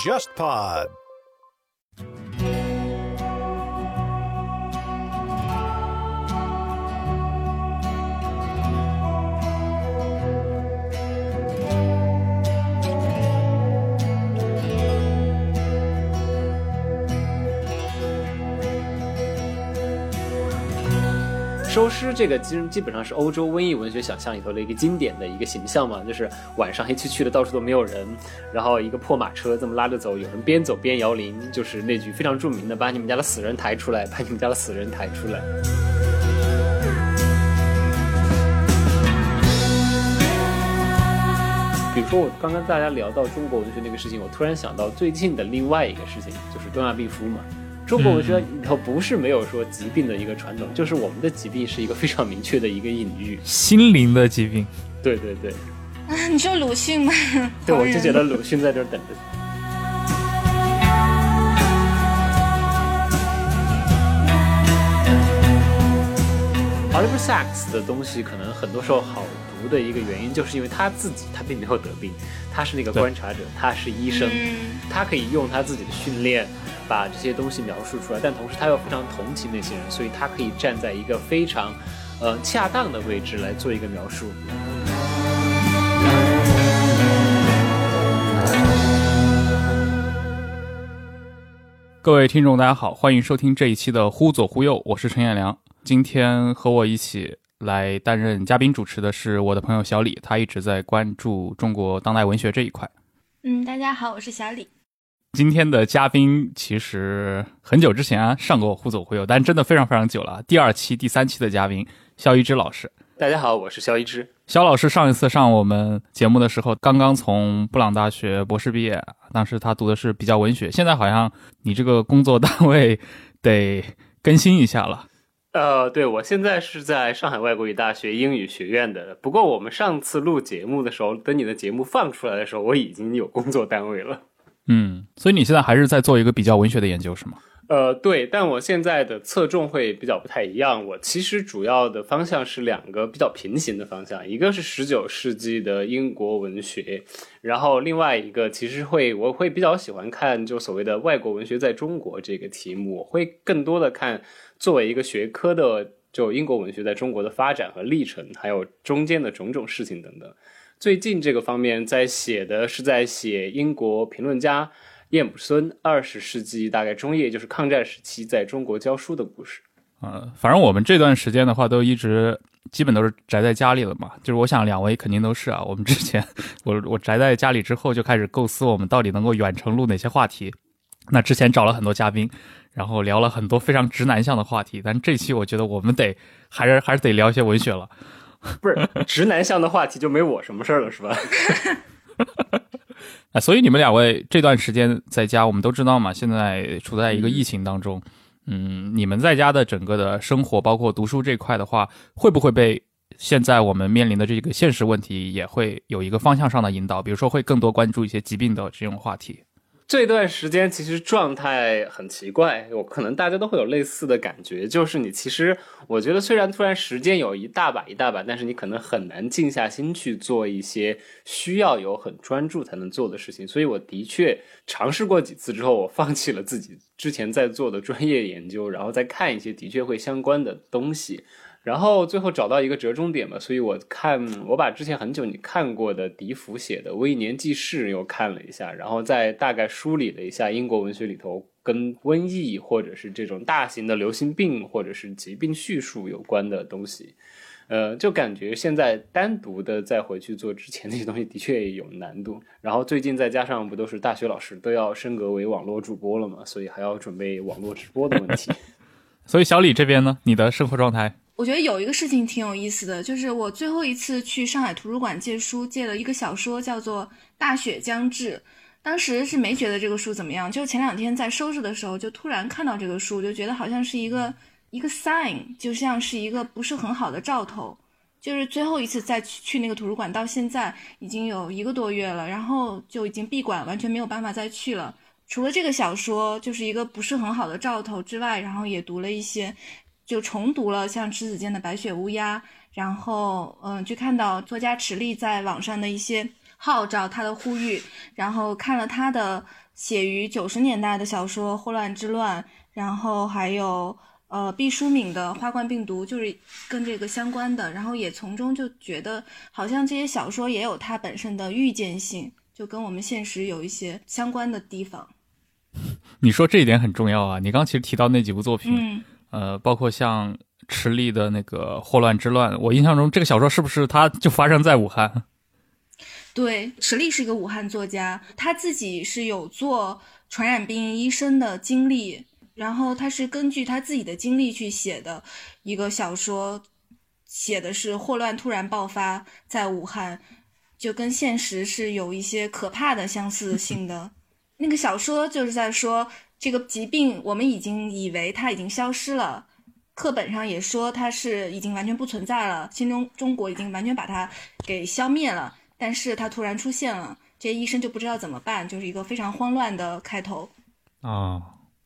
JustPod。收尸这个基基本上是欧洲瘟疫文学想象里头的一个经典的一个形象嘛，就是晚上黑黢黢的，到处都没有人，然后一个破马车这么拉着走，有人边走边摇铃，就是那句非常著名的“把你们家的死人抬出来，把你们家的死人抬出来”。比如说，我刚刚大家聊到中国文学那个事情，我突然想到最近的另外一个事情，就是东亚病夫嘛。中国文学里头不是没有说疾病的一个传统，就是我们的疾病是一个非常明确的一个隐喻，心灵的疾病。对对对，啊，你说鲁迅吗？对，我就觉得鲁迅在这儿等着。Oliver Sacks 的东西可能很多时候好读的一个原因，就是因为他自己他并没有得病，他是那个观察者，他是医生，他可以用他自己的训练。把这些东西描述出来，但同时他又非常同情那些人，所以他可以站在一个非常，呃，恰当的位置来做一个描述。各位听众，大家好，欢迎收听这一期的《忽左忽右》，我是陈彦良。今天和我一起来担任嘉宾主持的是我的朋友小李，他一直在关注中国当代文学这一块。嗯，大家好，我是小李。今天的嘉宾其实很久之前啊上过《忽左忽右》，但真的非常非常久了。第二期、第三期的嘉宾肖一之老师，大家好，我是肖一之。肖老师上一次上我们节目的时候，刚刚从布朗大学博士毕业，当时他读的是比较文学。现在好像你这个工作单位得更新一下了。呃，对我现在是在上海外国语大学英语学院的。不过我们上次录节目的时候，等你的节目放出来的时候，我已经有工作单位了。嗯，所以你现在还是在做一个比较文学的研究，是吗？呃，对，但我现在的侧重会比较不太一样。我其实主要的方向是两个比较平行的方向，一个是十九世纪的英国文学，然后另外一个其实会我会比较喜欢看就所谓的外国文学在中国这个题目，我会更多的看作为一个学科的就英国文学在中国的发展和历程，还有中间的种种事情等等。最近这个方面在写的是在写英国评论家叶姆孙二十世纪大概中叶，就是抗战时期在中国教书的故事。呃，反正我们这段时间的话，都一直基本都是宅在家里了嘛。就是我想两位肯定都是啊。我们之前我我宅在家里之后，就开始构思我们到底能够远程录哪些话题。那之前找了很多嘉宾，然后聊了很多非常直男向的话题，但这期我觉得我们得还是还是得聊一些文学了。不是直男向的话题就没我什么事儿了，是吧？啊，所以你们两位这段时间在家，我们都知道嘛，现在处在一个疫情当中。嗯，你们在家的整个的生活，包括读书这块的话，会不会被现在我们面临的这个现实问题也会有一个方向上的引导？比如说，会更多关注一些疾病的这种话题。这段时间其实状态很奇怪，我可能大家都会有类似的感觉，就是你其实我觉得虽然突然时间有一大把一大把，但是你可能很难静下心去做一些需要有很专注才能做的事情。所以我的确尝试过几次之后，我放弃了自己之前在做的专业研究，然后再看一些的确会相关的东西。然后最后找到一个折中点嘛，所以我看我把之前很久你看过的笛福写的《微年记事》又看了一下，然后再大概梳理了一下英国文学里头跟瘟疫或者是这种大型的流行病或者是疾病叙述有关的东西，呃，就感觉现在单独的再回去做之前那些东西的确有难度。然后最近再加上不都是大学老师都要升格为网络主播了嘛，所以还要准备网络直播的问题。所以小李这边呢，你的生活状态？我觉得有一个事情挺有意思的，就是我最后一次去上海图书馆借书，借了一个小说，叫做《大雪将至》。当时是没觉得这个书怎么样，就前两天在收拾的时候，就突然看到这个书，就觉得好像是一个一个 sign，就像是一个不是很好的兆头。就是最后一次再去去那个图书馆，到现在已经有一个多月了，然后就已经闭馆，完全没有办法再去了。除了这个小说就是一个不是很好的兆头之外，然后也读了一些。就重读了像迟子建的《白雪乌鸦》，然后嗯，就看到作家池莉在网上的一些号召，他的呼吁，然后看了他的写于九十年代的小说《霍乱之乱》，然后还有呃毕淑敏的《花冠病毒》，就是跟这个相关的，然后也从中就觉得好像这些小说也有它本身的预见性，就跟我们现实有一些相关的地方。你说这一点很重要啊！你刚其实提到那几部作品，嗯，呃，包括像池莉的那个《霍乱之乱》，我印象中这个小说是不是它就发生在武汉？对，池莉是一个武汉作家，他自己是有做传染病医生的经历，然后他是根据他自己的经历去写的一个小说，写的是霍乱突然爆发在武汉，就跟现实是有一些可怕的相似性的。那个小说就是在说这个疾病，我们已经以为它已经消失了，课本上也说它是已经完全不存在了，新中中国已经完全把它给消灭了。但是它突然出现了，这些医生就不知道怎么办，就是一个非常慌乱的开头。啊，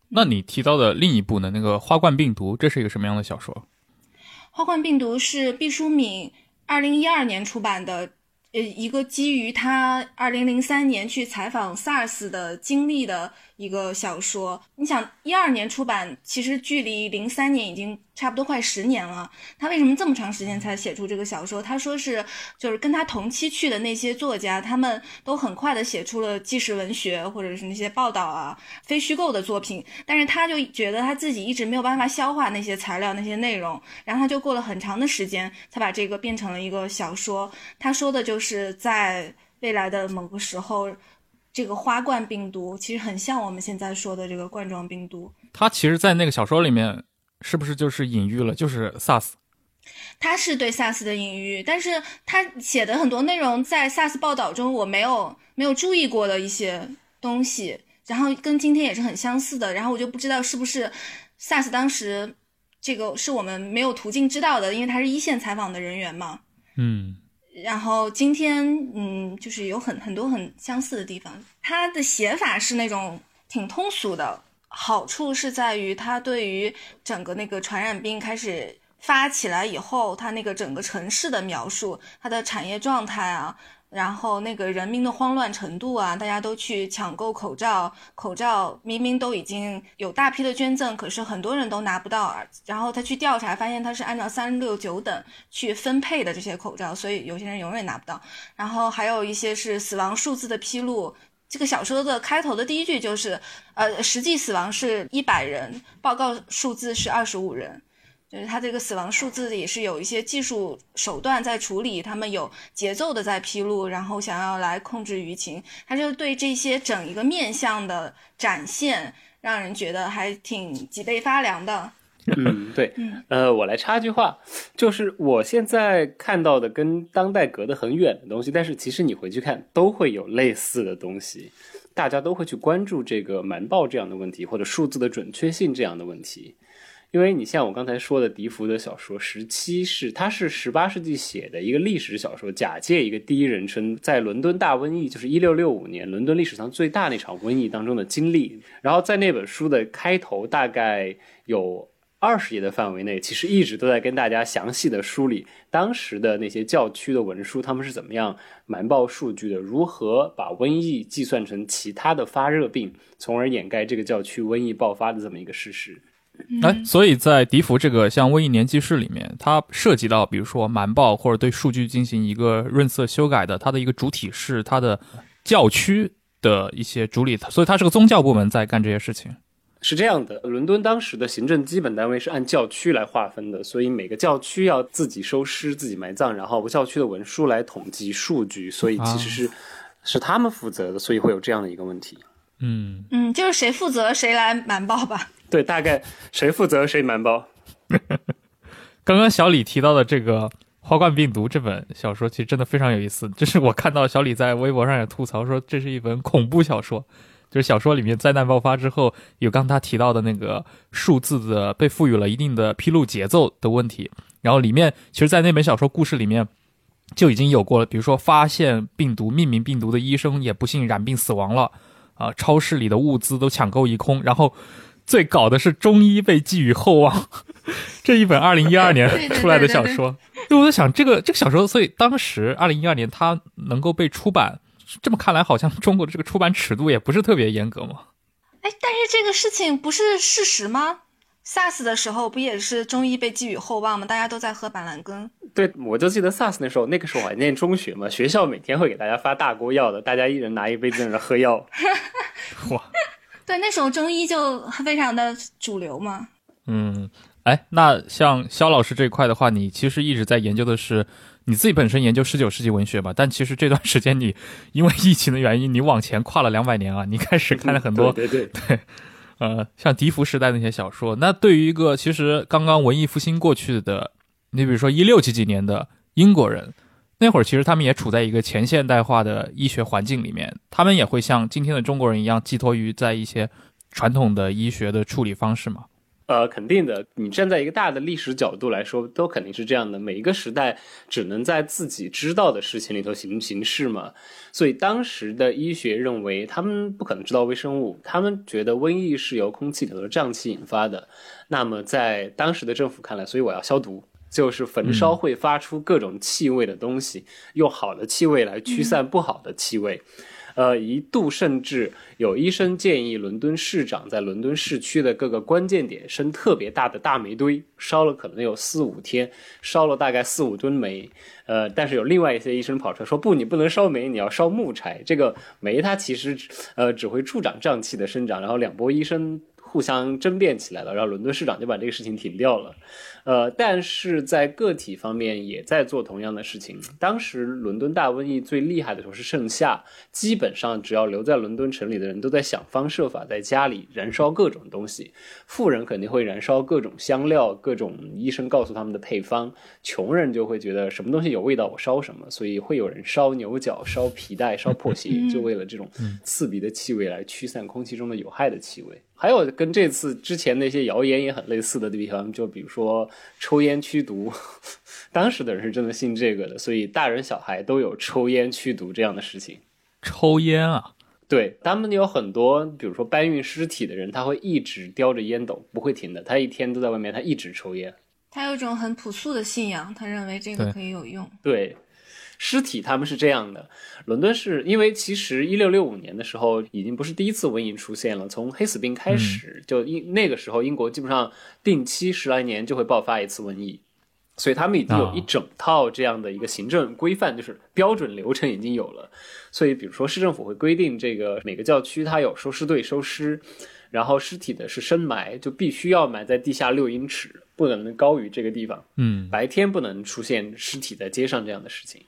那你提到的另一部呢？那个《花冠病毒》，这是一个什么样的小说？《花冠病毒》是毕淑敏二零一二年出版的。呃，一个基于他二零零三年去采访 SARS 的经历的一个小说。你想，一二年出版，其实距离零三年已经差不多快十年了。他为什么这么长时间才写出这个小说？他说是，就是跟他同期去的那些作家，他们都很快的写出了纪实文学或者是那些报道啊、非虚构的作品。但是他就觉得他自己一直没有办法消化那些材料、那些内容，然后他就过了很长的时间才把这个变成了一个小说。他说的就。是在未来的某个时候，这个花冠病毒其实很像我们现在说的这个冠状病毒。它其实，在那个小说里面，是不是就是隐喻了，就是 SARS？它是对 SARS 的隐喻，但是它写的很多内容在 SARS 报道中我没有没有注意过的一些东西，然后跟今天也是很相似的，然后我就不知道是不是 SARS 当时这个是我们没有途径知道的，因为他是一线采访的人员嘛。嗯。然后今天，嗯，就是有很很多很相似的地方。它的写法是那种挺通俗的，好处是在于它对于整个那个传染病开始发起来以后，它那个整个城市的描述，它的产业状态啊。然后那个人民的慌乱程度啊，大家都去抢购口罩，口罩明明都已经有大批的捐赠，可是很多人都拿不到。然后他去调查，发现他是按照三六九等去分配的这些口罩，所以有些人永远拿不到。然后还有一些是死亡数字的披露。这个小说的开头的第一句就是，呃，实际死亡是一百人，报告数字是二十五人。就是他这个死亡数字也是有一些技术手段在处理，他们有节奏的在披露，然后想要来控制舆情，他就对这些整一个面相的展现，让人觉得还挺脊背发凉的。嗯，对，呃，我来插一句话，就是我现在看到的跟当代隔得很远的东西，但是其实你回去看都会有类似的东西，大家都会去关注这个瞒报这样的问题，或者数字的准确性这样的问题。因为你像我刚才说的，笛福的小说《十七》是，他是十八世纪写的一个历史小说，假借一个第一人称，在伦敦大瘟疫，就是一六六五年伦敦历史上最大那场瘟疫当中的经历。然后在那本书的开头，大概有二十页的范围内，其实一直都在跟大家详细的梳理当时的那些教区的文书，他们是怎么样瞒报数据的，如何把瘟疫计算成其他的发热病，从而掩盖这个教区瘟疫爆发的这么一个事实。哎，所以在笛福这个像《瘟疫年记事》里面，它涉及到比如说瞒报或者对数据进行一个润色修改的，它的一个主体是它的教区的一些主理，所以它是个宗教部门在干这些事情。是这样的，伦敦当时的行政基本单位是按教区来划分的，所以每个教区要自己收尸、自己埋葬，然后教区的文书来统计数据，所以其实是是他们负责的，所以会有这样的一个问题。嗯嗯，就是谁负责谁来瞒报吧。对，大概谁负责谁瞒报。刚刚小李提到的这个《花冠病毒》这本小说，其实真的非常有意思。就是我看到小李在微博上也吐槽说，这是一本恐怖小说。就是小说里面灾难爆发之后，有刚他提到的那个数字的被赋予了一定的披露节奏的问题。然后里面其实，在那本小说故事里面就已经有过了，比如说发现病毒、命名病毒的医生也不幸染病死亡了。啊，超市里的物资都抢购一空，然后最搞的是中医被寄予厚望。这一本二零一二年出来的小说，对，我在想这个这个小说，所以当时二零一二年它能够被出版，这么看来好像中国的这个出版尺度也不是特别严格嘛。哎，但是这个事情不是事实吗？SARS 的时候不也是中医被寄予厚望吗？大家都在喝板蓝根。对，我就记得 SARS 那时候，那个时候我还念中学嘛，学校每天会给大家发大锅药的，大家一人拿一杯在那喝药。哇，对，那时候中医就非常的主流嘛。嗯，哎，那像肖老师这一块的话，你其实一直在研究的是你自己本身研究十九世纪文学嘛？但其实这段时间你因为疫情的原因，你往前跨了两百年啊，你开始看了很多对 对对，对，呃，像笛福时代那些小说。那对于一个其实刚刚文艺复兴过去的，你比如说一六几几年的英国人，那会儿其实他们也处在一个前现代化的医学环境里面，他们也会像今天的中国人一样寄托于在一些传统的医学的处理方式嘛。呃，肯定的。你站在一个大的历史角度来说，都肯定是这样的。每一个时代只能在自己知道的事情里头行行事嘛。所以当时的医学认为，他们不可能知道微生物，他们觉得瘟疫是由空气里头的瘴气引发的。那么在当时的政府看来，所以我要消毒，就是焚烧会发出各种气味的东西，用好的气味来驱散不好的气味。呃，一度甚至有医生建议伦敦市长在伦敦市区的各个关键点生特别大的大煤堆，烧了可能有四五天，烧了大概四五吨煤。呃，但是有另外一些医生跑出来说，不，你不能烧煤，你要烧木柴。这个煤它其实呃只会助长胀气的生长。然后两波医生互相争辩起来了，然后伦敦市长就把这个事情停掉了。呃，但是在个体方面也在做同样的事情。当时伦敦大瘟疫最厉害的时候是盛夏，基本上只要留在伦敦城里的人都在想方设法在家里燃烧各种东西。富人肯定会燃烧各种香料，各种医生告诉他们的配方；穷人就会觉得什么东西有味道我烧什么，所以会有人烧牛角、烧皮带、烧破鞋，就为了这种刺鼻的气味来驱散空气中的有害的气味。还有跟这次之前那些谣言也很类似的地方，就比如说抽烟驱毒，当时的人是真的信这个的，所以大人小孩都有抽烟驱毒这样的事情。抽烟啊，对他们有很多，比如说搬运尸体的人，他会一直叼着烟斗，不会停的，他一天都在外面，他一直抽烟。他有一种很朴素的信仰，他认为这个可以有用。对，尸体他们是这样的。伦敦是因为其实一六六五年的时候已经不是第一次瘟疫出现了，从黑死病开始，就英那个时候英国基本上定期十来年就会爆发一次瘟疫。所以他们已经有一整套这样的一个行政规范，就是标准流程已经有了。所以，比如说市政府会规定，这个每个教区它有收尸队收尸，然后尸体的是深埋，就必须要埋在地下六英尺，不能高于这个地方。嗯，白天不能出现尸体在街上这样的事情。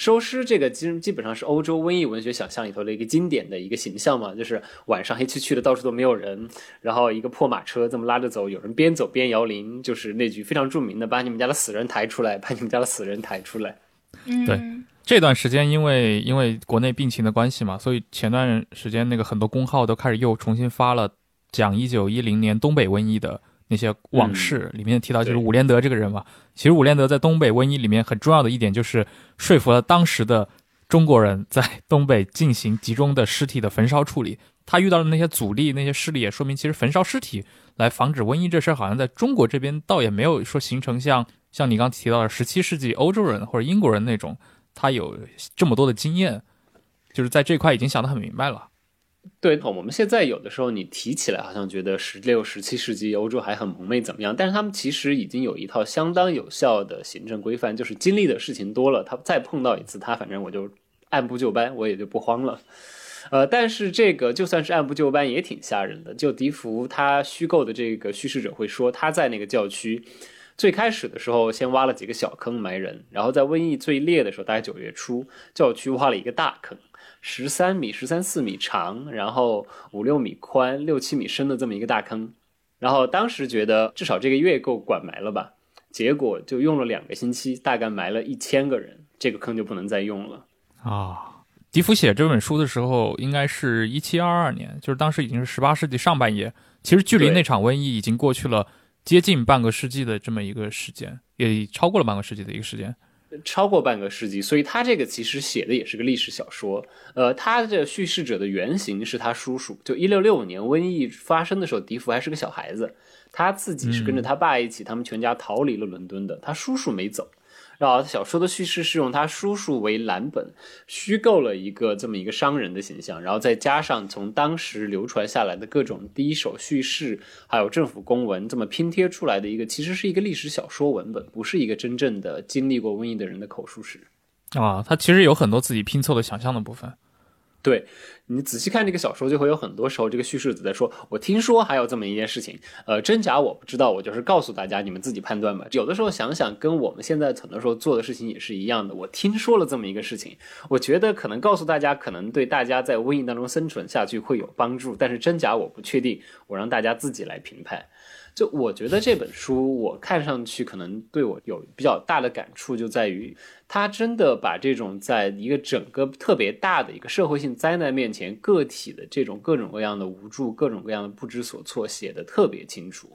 收尸这个基基本上是欧洲瘟疫文学想象里头的一个经典的一个形象嘛，就是晚上黑黢黢的，到处都没有人，然后一个破马车这么拉着走，有人边走边摇铃，就是那句非常著名的“把你们家的死人抬出来，把你们家的死人抬出来”。嗯，对这段时间因为因为国内病情的关系嘛，所以前段时间那个很多公号都开始又重新发了讲一九一零年东北瘟疫的那些往事，里面提到就是伍连德这个人嘛。其实伍连德在东北瘟疫里面很重要的一点就是说服了当时的中国人在东北进行集中的尸体的焚烧处理。他遇到的那些阻力、那些势力，也说明其实焚烧尸体来防止瘟疫这事儿，好像在中国这边倒也没有说形成像像你刚提到的十七世纪欧洲人或者英国人那种，他有这么多的经验，就是在这块已经想得很明白了。对，我们现在有的时候你提起来，好像觉得十六、十七世纪欧洲还很蒙昧怎么样？但是他们其实已经有一套相当有效的行政规范，就是经历的事情多了，他再碰到一次，他反正我就按部就班，我也就不慌了。呃，但是这个就算是按部就班，也挺吓人的。就笛福他虚构的这个叙事者会说，他在那个教区最开始的时候，先挖了几个小坑埋人，然后在瘟疫最烈的时候，大概九月初，教区挖了一个大坑。十三米、十三四米长，然后五六米宽、六七米深的这么一个大坑，然后当时觉得至少这个月够管埋了吧，结果就用了两个星期，大概埋了一千个人，这个坑就不能再用了。啊，笛福写这本书的时候，应该是一七二二年，就是当时已经是十八世纪上半叶。其实距离那场瘟疫已经过去了接近半个世纪的这么一个时间，也超过了半个世纪的一个时间。超过半个世纪，所以他这个其实写的也是个历史小说。呃，他的叙事者的原型是他叔叔。就一六六五年瘟疫发生的时候，笛福还是个小孩子，他自己是跟着他爸一起，他们全家逃离了伦敦的。他叔叔没走，然后小说的叙事是用他叔叔为蓝本，虚构了一个这么一个商人的形象，然后再加上从当时流传下来的各种第一手叙事，还有政府公文，这么拼贴出来的一个，其实是一个历史小说文本，不是一个真正的经历过瘟疫的人的口述史。啊，他其实有很多自己拼凑的想象的部分。对你仔细看这个小说，就会有很多时候这个叙事者在说：“我听说还有这么一件事情，呃，真假我不知道，我就是告诉大家，你们自己判断吧。”有的时候想想，跟我们现在很多时候做的事情也是一样的。我听说了这么一个事情，我觉得可能告诉大家，可能对大家在瘟疫当中生存下去会有帮助，但是真假我不确定，我让大家自己来评判。就我觉得这本书，我看上去可能对我有比较大的感触，就在于他真的把这种在一个整个特别大的一个社会性灾难面前，个体的这种各种各样的无助、各种各样的不知所措写得特别清楚。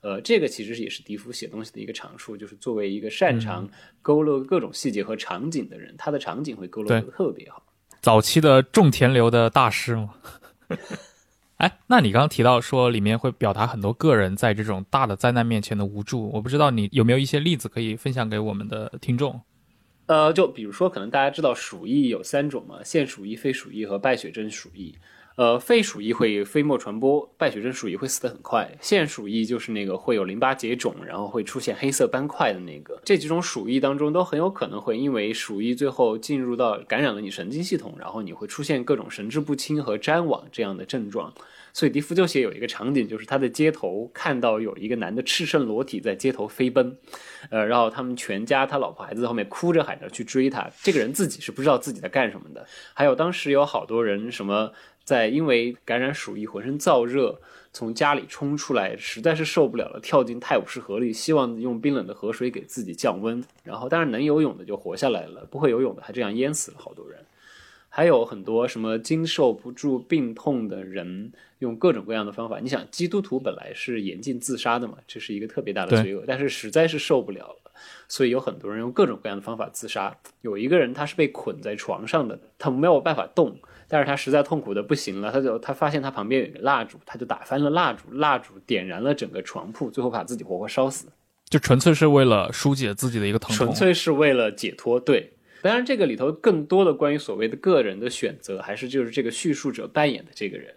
呃，这个其实也是笛福写东西的一个长处，就是作为一个擅长勾勒各种细节和场景的人，他的场景会勾勒得特别好。早期的种田流的大师嘛。哎，那你刚刚提到说里面会表达很多个人在这种大的灾难面前的无助，我不知道你有没有一些例子可以分享给我们的听众？呃，就比如说，可能大家知道鼠疫有三种嘛，现鼠疫、非鼠疫和败血症鼠疫。呃，肺鼠疫会飞沫传播，败血症鼠疫会死得很快，现鼠疫就是那个会有淋巴结肿，然后会出现黑色斑块的那个。这几种鼠疫当中都很有可能会因为鼠疫最后进入到感染了你神经系统，然后你会出现各种神志不清和谵妄这样的症状。所以笛福就写有一个场景，就是他在街头看到有一个男的赤身裸体在街头飞奔，呃，然后他们全家他老婆孩子在后面哭着喊着去追他，这个人自己是不知道自己在干什么的。还有当时有好多人什么。在因为感染鼠疫，浑身燥热，从家里冲出来，实在是受不了了，跳进泰晤士河里，希望用冰冷的河水给自己降温。然后，当然能游泳的就活下来了，不会游泳的还这样淹死了好多人。还有很多什么经受不住病痛的人，用各种各样的方法。你想，基督徒本来是严禁自杀的嘛，这是一个特别大的罪恶，但是实在是受不了了，所以有很多人用各种各样的方法自杀。有一个人他是被捆在床上的，他没有办法动。但是他实在痛苦的不行了，他就他发现他旁边有一个蜡烛，他就打翻了蜡烛，蜡烛点燃了整个床铺，最后把自己活活烧死，就纯粹是为了疏解自己的一个疼痛，纯粹是为了解脱。对，当然这个里头更多的关于所谓的个人的选择，还是就是这个叙述者扮演的这个人，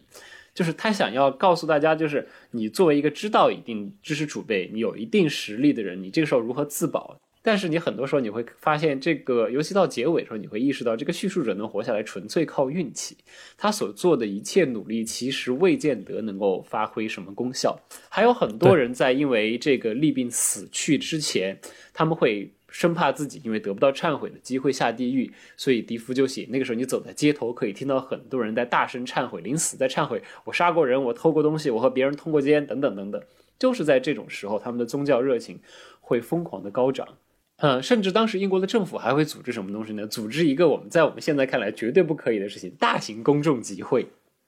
就是他想要告诉大家，就是你作为一个知道一定知识储备、你有一定实力的人，你这个时候如何自保。但是你很多时候你会发现，这个尤其到结尾的时候，你会意识到，这个叙述者能活下来纯粹靠运气。他所做的一切努力，其实未见得能够发挥什么功效。还有很多人在因为这个利病死去之前，他们会生怕自己因为得不到忏悔的机会下地狱，所以笛福就写，那个时候你走在街头，可以听到很多人在大声忏悔，临死在忏悔，我杀过人，我偷过东西，我和别人通过奸，等等等等。就是在这种时候，他们的宗教热情会疯狂的高涨。嗯，甚至当时英国的政府还会组织什么东西呢？组织一个我们在我们现在看来绝对不可以的事情——大型公众集会。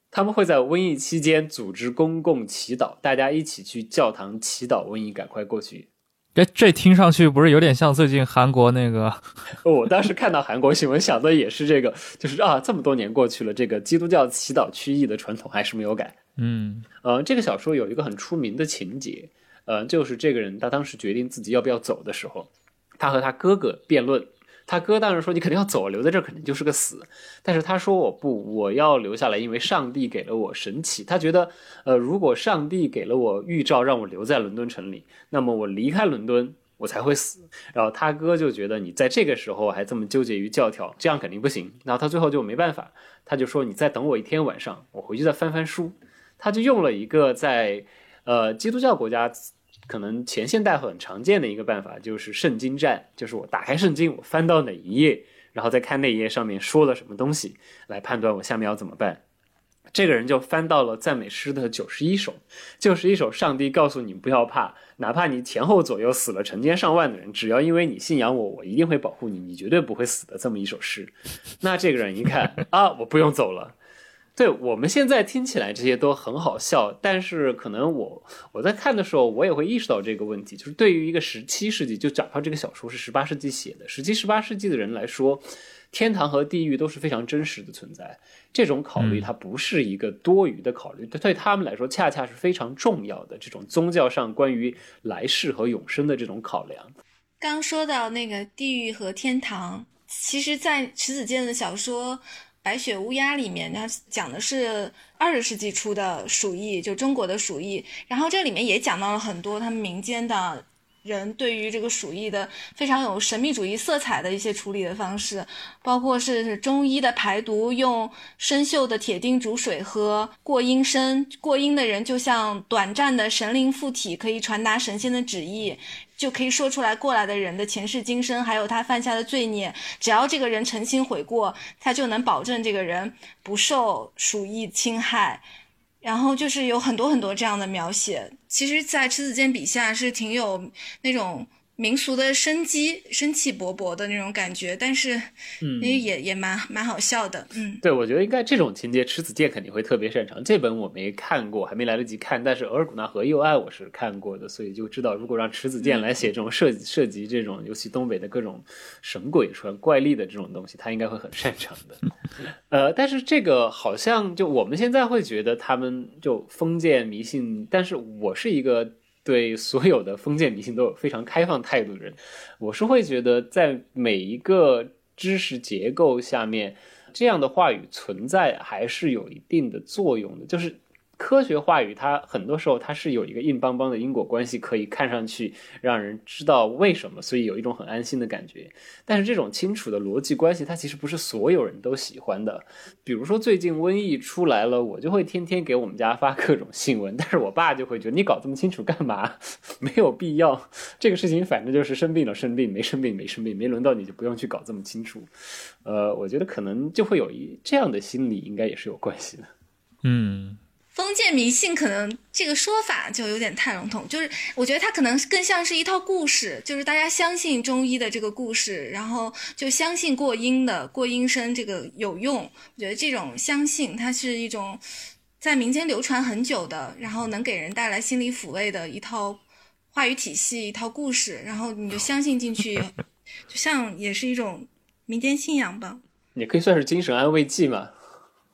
他们会在瘟疫期间组织公共祈祷，大家一起去教堂祈祷，瘟疫赶快过去。这这听上去不是有点像最近韩国那个？我当时看到韩国新闻，想的也是这个，就是啊，这么多年过去了，这个基督教祈祷区域的传统还是没有改。嗯，呃，这个小说有一个很出名的情节，呃，就是这个人他当时决定自己要不要走的时候。他和他哥哥辩论，他哥当然说你肯定要走，留在这儿肯定就是个死。但是他说我不，我要留下来，因为上帝给了我神启。他觉得，呃，如果上帝给了我预兆，让我留在伦敦城里，那么我离开伦敦，我才会死。然后他哥就觉得你在这个时候还这么纠结于教条，这样肯定不行。然后他最后就没办法，他就说你再等我一天晚上，我回去再翻翻书。他就用了一个在呃基督教国家。可能前现代很常见的一个办法就是圣经战，就是我打开圣经，我翻到哪一页，然后再看那一页上面说了什么东西，来判断我下面要怎么办。这个人就翻到了赞美诗的九十一首，就是一首上帝告诉你不要怕，哪怕你前后左右死了成千上万的人，只要因为你信仰我，我一定会保护你，你绝对不会死的这么一首诗。那这个人一看 啊，我不用走了。对我们现在听起来这些都很好笑，但是可能我我在看的时候，我也会意识到这个问题，就是对于一个十七世纪，就哪怕这个小说是十八世纪写的，十七、十八世纪的人来说，天堂和地狱都是非常真实的存在。这种考虑它不是一个多余的考虑，对对他们来说，恰恰是非常重要的这种宗教上关于来世和永生的这种考量。刚说到那个地狱和天堂，其实，在迟子建的小说《白雪乌鸦》里面，它讲的是二十世纪初的鼠疫，就中国的鼠疫。然后这里面也讲到了很多他们民间的。人对于这个鼠疫的非常有神秘主义色彩的一些处理的方式，包括是中医的排毒，用生锈的铁钉煮水喝，过阴身，过阴的人就像短暂的神灵附体，可以传达神仙的旨意，就可以说出来过来的人的前世今生，还有他犯下的罪孽。只要这个人诚心悔过，他就能保证这个人不受鼠疫侵害。然后就是有很多很多这样的描写，其实，在迟子建笔下是挺有那种。民俗的生机，生气勃勃的那种感觉，但是，嗯，也也蛮蛮好笑的，嗯，对，我觉得应该这种情节，池子健肯定会特别擅长。这本我没看过，还没来得及看，但是《额尔古纳河右岸》我是看过的，所以就知道，如果让池子健来写这种涉涉及这种，尤其东北的各种神鬼传怪力的这种东西，他应该会很擅长的。呃，但是这个好像就我们现在会觉得他们就封建迷信，但是我是一个。对所有的封建迷信都有非常开放态度的人，我是会觉得在每一个知识结构下面，这样的话语存在还是有一定的作用的，就是。科学话语，它很多时候它是有一个硬邦邦的因果关系，可以看上去让人知道为什么，所以有一种很安心的感觉。但是这种清楚的逻辑关系，它其实不是所有人都喜欢的。比如说最近瘟疫出来了，我就会天天给我们家发各种新闻，但是我爸就会觉得你搞这么清楚干嘛？没有必要。这个事情反正就是生病了生病，没生病没生病，没轮到你就不用去搞这么清楚。呃，我觉得可能就会有一这样的心理，应该也是有关系的。嗯。封建迷信可能这个说法就有点太笼统，就是我觉得它可能更像是一套故事，就是大家相信中医的这个故事，然后就相信过阴的过阴身这个有用。我觉得这种相信它是一种在民间流传很久的，然后能给人带来心理抚慰的一套话语体系、一套故事，然后你就相信进去，就像也是一种民间信仰吧，也可以算是精神安慰剂嘛。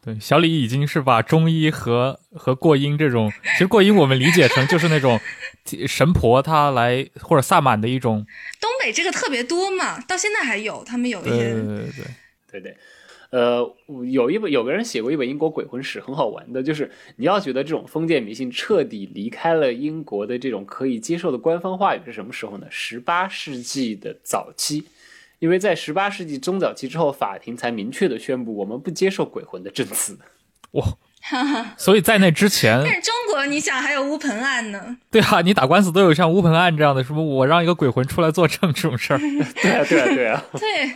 对，小李已经是把中医和和过阴这种，其实过阴我们理解成就是那种神婆她来或者萨满的一种。东北这个特别多嘛，到现在还有，他们有一些。对对对对对，呃，有一本有个人写过一本英国鬼魂史，很好玩的，就是你要觉得这种封建迷信彻底离开了英国的这种可以接受的官方话语是什么时候呢？十八世纪的早期。因为在十八世纪中早期之后，法庭才明确的宣布我们不接受鬼魂的证词。哇，所以在那之前，但是中国你想还有乌盆案呢？对啊，你打官司都有像乌盆案这样的，什么我让一个鬼魂出来作证这种事儿。对啊，对啊，对啊。对。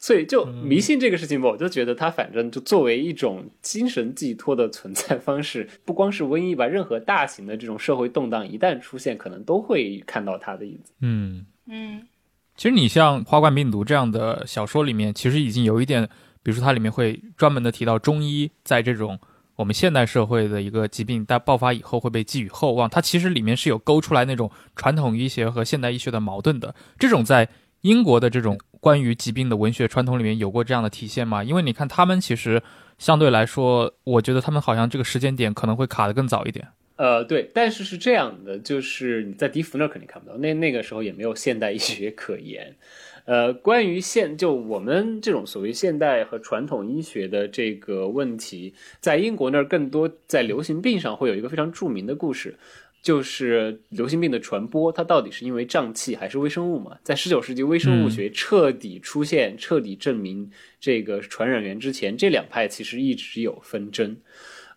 所以就迷信这个事情吧，我就觉得它反正就作为一种精神寄托的存在方式，不光是瘟疫吧，任何大型的这种社会动荡一旦出现，可能都会看到它的影子。嗯嗯。其实你像《花冠病毒》这样的小说里面，其实已经有一点，比如说它里面会专门的提到中医在这种我们现代社会的一个疾病在爆发以后会被寄予厚望。它其实里面是有勾出来那种传统医学和现代医学的矛盾的。这种在英国的这种关于疾病的文学传统里面有过这样的体现吗？因为你看他们其实相对来说，我觉得他们好像这个时间点可能会卡得更早一点。呃，对，但是是这样的，就是你在笛福那儿肯定看不到，那那个时候也没有现代医学可言。呃，关于现就我们这种所谓现代和传统医学的这个问题，在英国那儿更多在流行病上会有一个非常著名的故事，就是流行病的传播，它到底是因为瘴气还是微生物嘛？在十九世纪微生物学彻底出现、彻底证明这个传染源之前，这两派其实一直有纷争。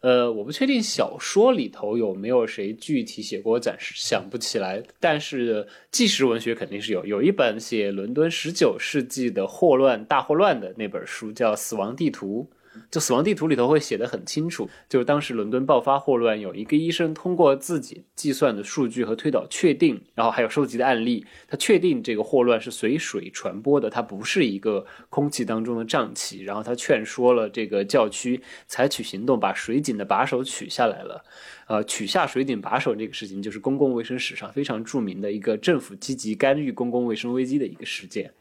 呃，我不确定小说里头有没有谁具体写过，暂时想不起来。但是纪实文学肯定是有，有一本写伦敦十九世纪的霍乱大霍乱的那本书，叫《死亡地图》。就死亡地图里头会写的很清楚，就是当时伦敦爆发霍乱，有一个医生通过自己计算的数据和推导确定，然后还有收集的案例，他确定这个霍乱是随水传播的，它不是一个空气当中的瘴气，然后他劝说了这个教区采取行动，把水井的把手取下来了。呃，取下水井把手这个事情，就是公共卫生史上非常著名的一个政府积极干预公共卫生危机的一个事件。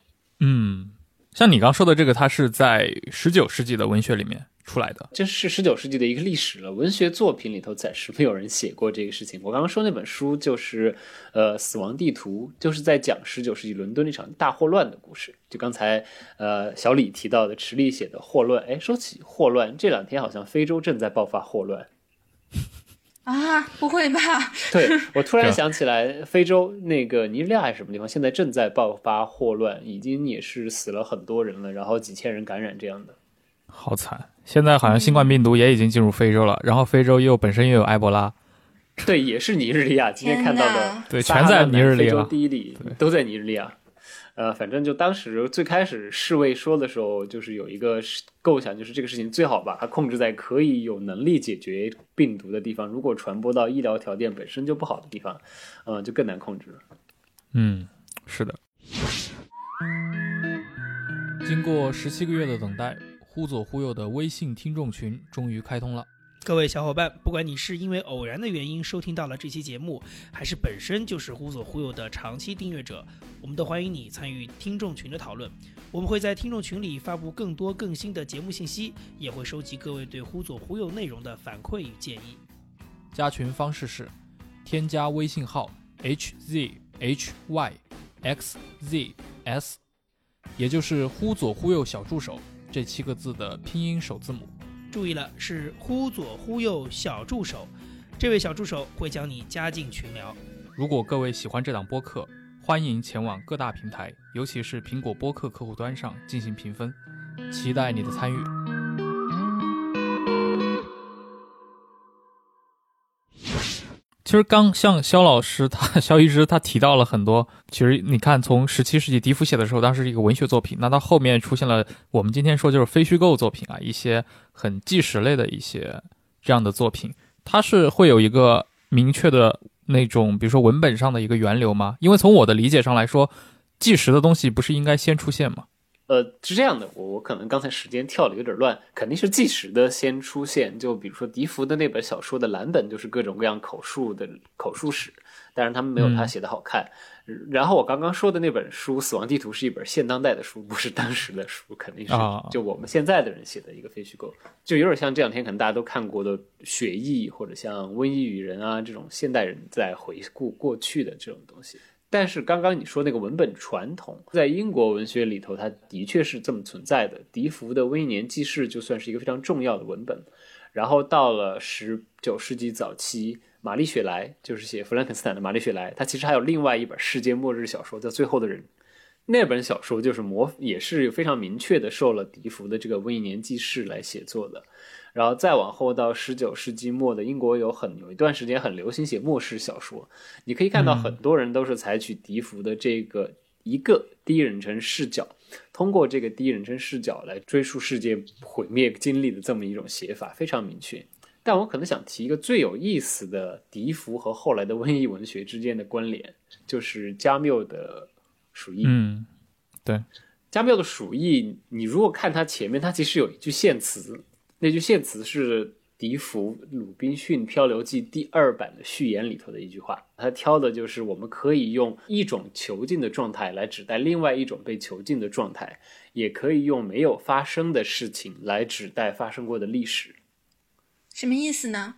嗯。像你刚说的这个，它是在十九世纪的文学里面，出来的。这是十九世纪的一个历史了，文学作品里头暂时没有人写过这个事情。我刚刚说那本书就是，呃，《死亡地图》，就是在讲十九世纪伦敦那场大霍乱的故事。就刚才呃小李提到的池莉写的霍乱，哎，说起霍乱，这两天好像非洲正在爆发霍乱。啊，不会吧？对我突然想起来，非洲那个尼日利亚还是什么地方，现在正在爆发霍乱，已经也是死了很多人了，然后几千人感染这样的。好惨！现在好像新冠病毒也已经进入非洲了，然后非洲又本身又有埃博拉，对，也是尼日利亚。今天看到的哪，对全在尼日利亚第一例都在尼日利亚。呃，反正就当时最开始世卫说的时候，就是有一个构想，就是这个事情最好把它控制在可以有能力解决病毒的地方。如果传播到医疗条件本身就不好的地方，嗯、就更难控制了。嗯，是的。经过十七个月的等待，忽左忽右的微信听众群终于开通了。各位小伙伴，不管你是因为偶然的原因收听到了这期节目，还是本身就是忽左忽右的长期订阅者，我们都欢迎你参与听众群的讨论。我们会在听众群里发布更多更新的节目信息，也会收集各位对忽左忽右内容的反馈与建议。加群方式是添加微信号 h z h y x z s，也就是忽左忽右小助手这七个字的拼音首字母。注意了，是忽左忽右小助手，这位小助手会将你加进群聊。如果各位喜欢这档播客，欢迎前往各大平台，尤其是苹果播客客户端上进行评分，期待你的参与。其实刚像肖老师他肖医师他提到了很多，其实你看从十七世纪笛福写的时候，当时是一个文学作品，那到后面出现了我们今天说就是非虚构作品啊，一些很纪实类的一些这样的作品，它是会有一个明确的那种，比如说文本上的一个源流吗？因为从我的理解上来说，纪实的东西不是应该先出现吗？呃，是这样的，我我可能刚才时间跳的有点乱，肯定是纪实的先出现。就比如说笛福的那本小说的蓝本，就是各种各样口述的口述史，但是他们没有他写的好看。然后我刚刚说的那本书《死亡地图》是一本现当代的书，不是当时的书，肯定是啊就我们现在的人写的一个非虚构，就有点像这两天可能大家都看过的《雪翼》或者像《瘟疫与人》啊这种现代人在回顾过去的这种东西。但是刚刚你说那个文本传统，在英国文学里头，它的确是这么存在的。笛福的《瘟疫年记事》就算是一个非常重要的文本。然后到了十九世纪早期，玛丽雪莱就是写《弗兰肯斯坦》的玛丽雪莱，她其实还有另外一本世界末日小说叫《最后的人》。那本小说就是模，也是非常明确的受了笛福的这个《瘟疫年记事》来写作的。然后再往后到十九世纪末的英国有很有一段时间很流行写末世小说，你可以看到很多人都是采取笛福的这个一个第一人称视角，通过这个第一人称视角来追溯世界毁灭经历的这么一种写法，非常明确。但我可能想提一个最有意思的笛福和后来的瘟疫文学之间的关联，就是加缪的《鼠疫》。嗯，对，加缪的《鼠疫》，你如果看它前面，它其实有一句献词，那句献词是笛福《鲁滨逊漂流记》第二版的序言里头的一句话。他挑的就是我们可以用一种囚禁的状态来指代另外一种被囚禁的状态，也可以用没有发生的事情来指代发生过的历史。什么意思呢？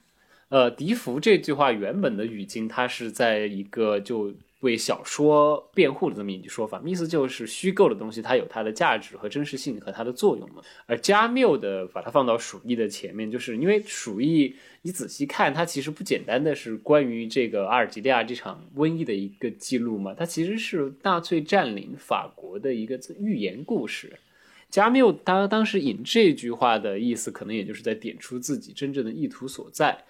呃，笛福这句话原本的语境，它是在一个就为小说辩护的这么一句说法，意思就是虚构的东西它有它的价值和真实性和它的作用嘛。而加缪的把它放到鼠疫的前面，就是因为鼠疫你仔细看，它其实不简单的是关于这个阿尔及利亚这场瘟疫的一个记录嘛，它其实是纳粹占领法国的一个寓言故事。加缪他当时引这句话的意思，可能也就是在点出自己真正的意图所在。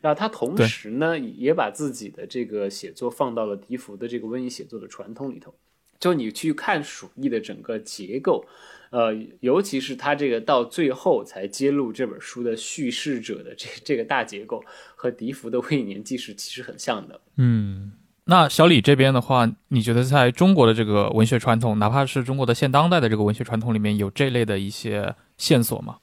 然后他同时呢，也把自己的这个写作放到了笛福的这个瘟疫写作的传统里头。就你去看《鼠疫》的整个结构，呃，尤其是他这个到最后才揭露这本书的叙事者的这这个大结构，和笛福的《瘟疫年记事》其实很像的。嗯。那小李这边的话，你觉得在中国的这个文学传统，哪怕是中国的现当代的这个文学传统里面，有这类的一些线索吗？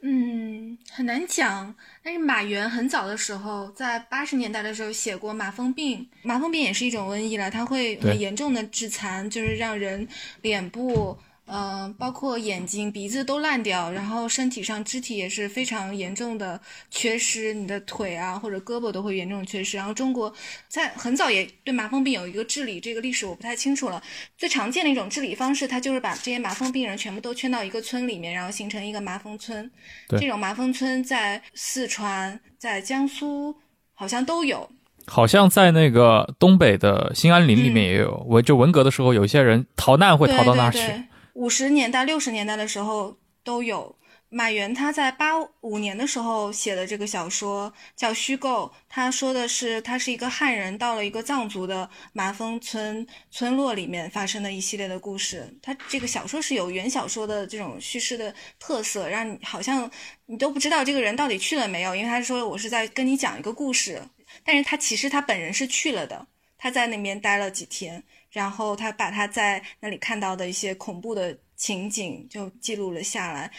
嗯，很难讲。但是马原很早的时候，在八十年代的时候写过马蜂病，马蜂病也是一种瘟疫了，它会很严重的致残，就是让人脸部。嗯、包括眼睛、鼻子都烂掉，然后身体上肢体也是非常严重的缺失，你的腿啊或者胳膊都会严重缺失。然后中国在很早也对麻风病有一个治理，这个历史我不太清楚了。最常见的一种治理方式，它就是把这些麻风病人全部都圈到一个村里面，然后形成一个麻风村。对这种麻风村在四川、在江苏好像都有。好像在那个东北的兴安岭里面也有，我就文革的时候，有些人逃难会逃到那儿去。对对对，五十年代、六十年代的时候都有。马原他在八五年的时候写的这个小说叫《虚构》，他说的是他是一个汉人到了一个藏族的麻风村村落里面发生的一系列的故事。他这个小说是有原小说的这种叙事的特色，让你好像你都不知道这个人到底去了没有，因为他说我是在跟你讲一个故事，但是他其实他本人是去了的，他在那边待了几天。然后他把他在那里看到的一些恐怖的情景就记录了下来。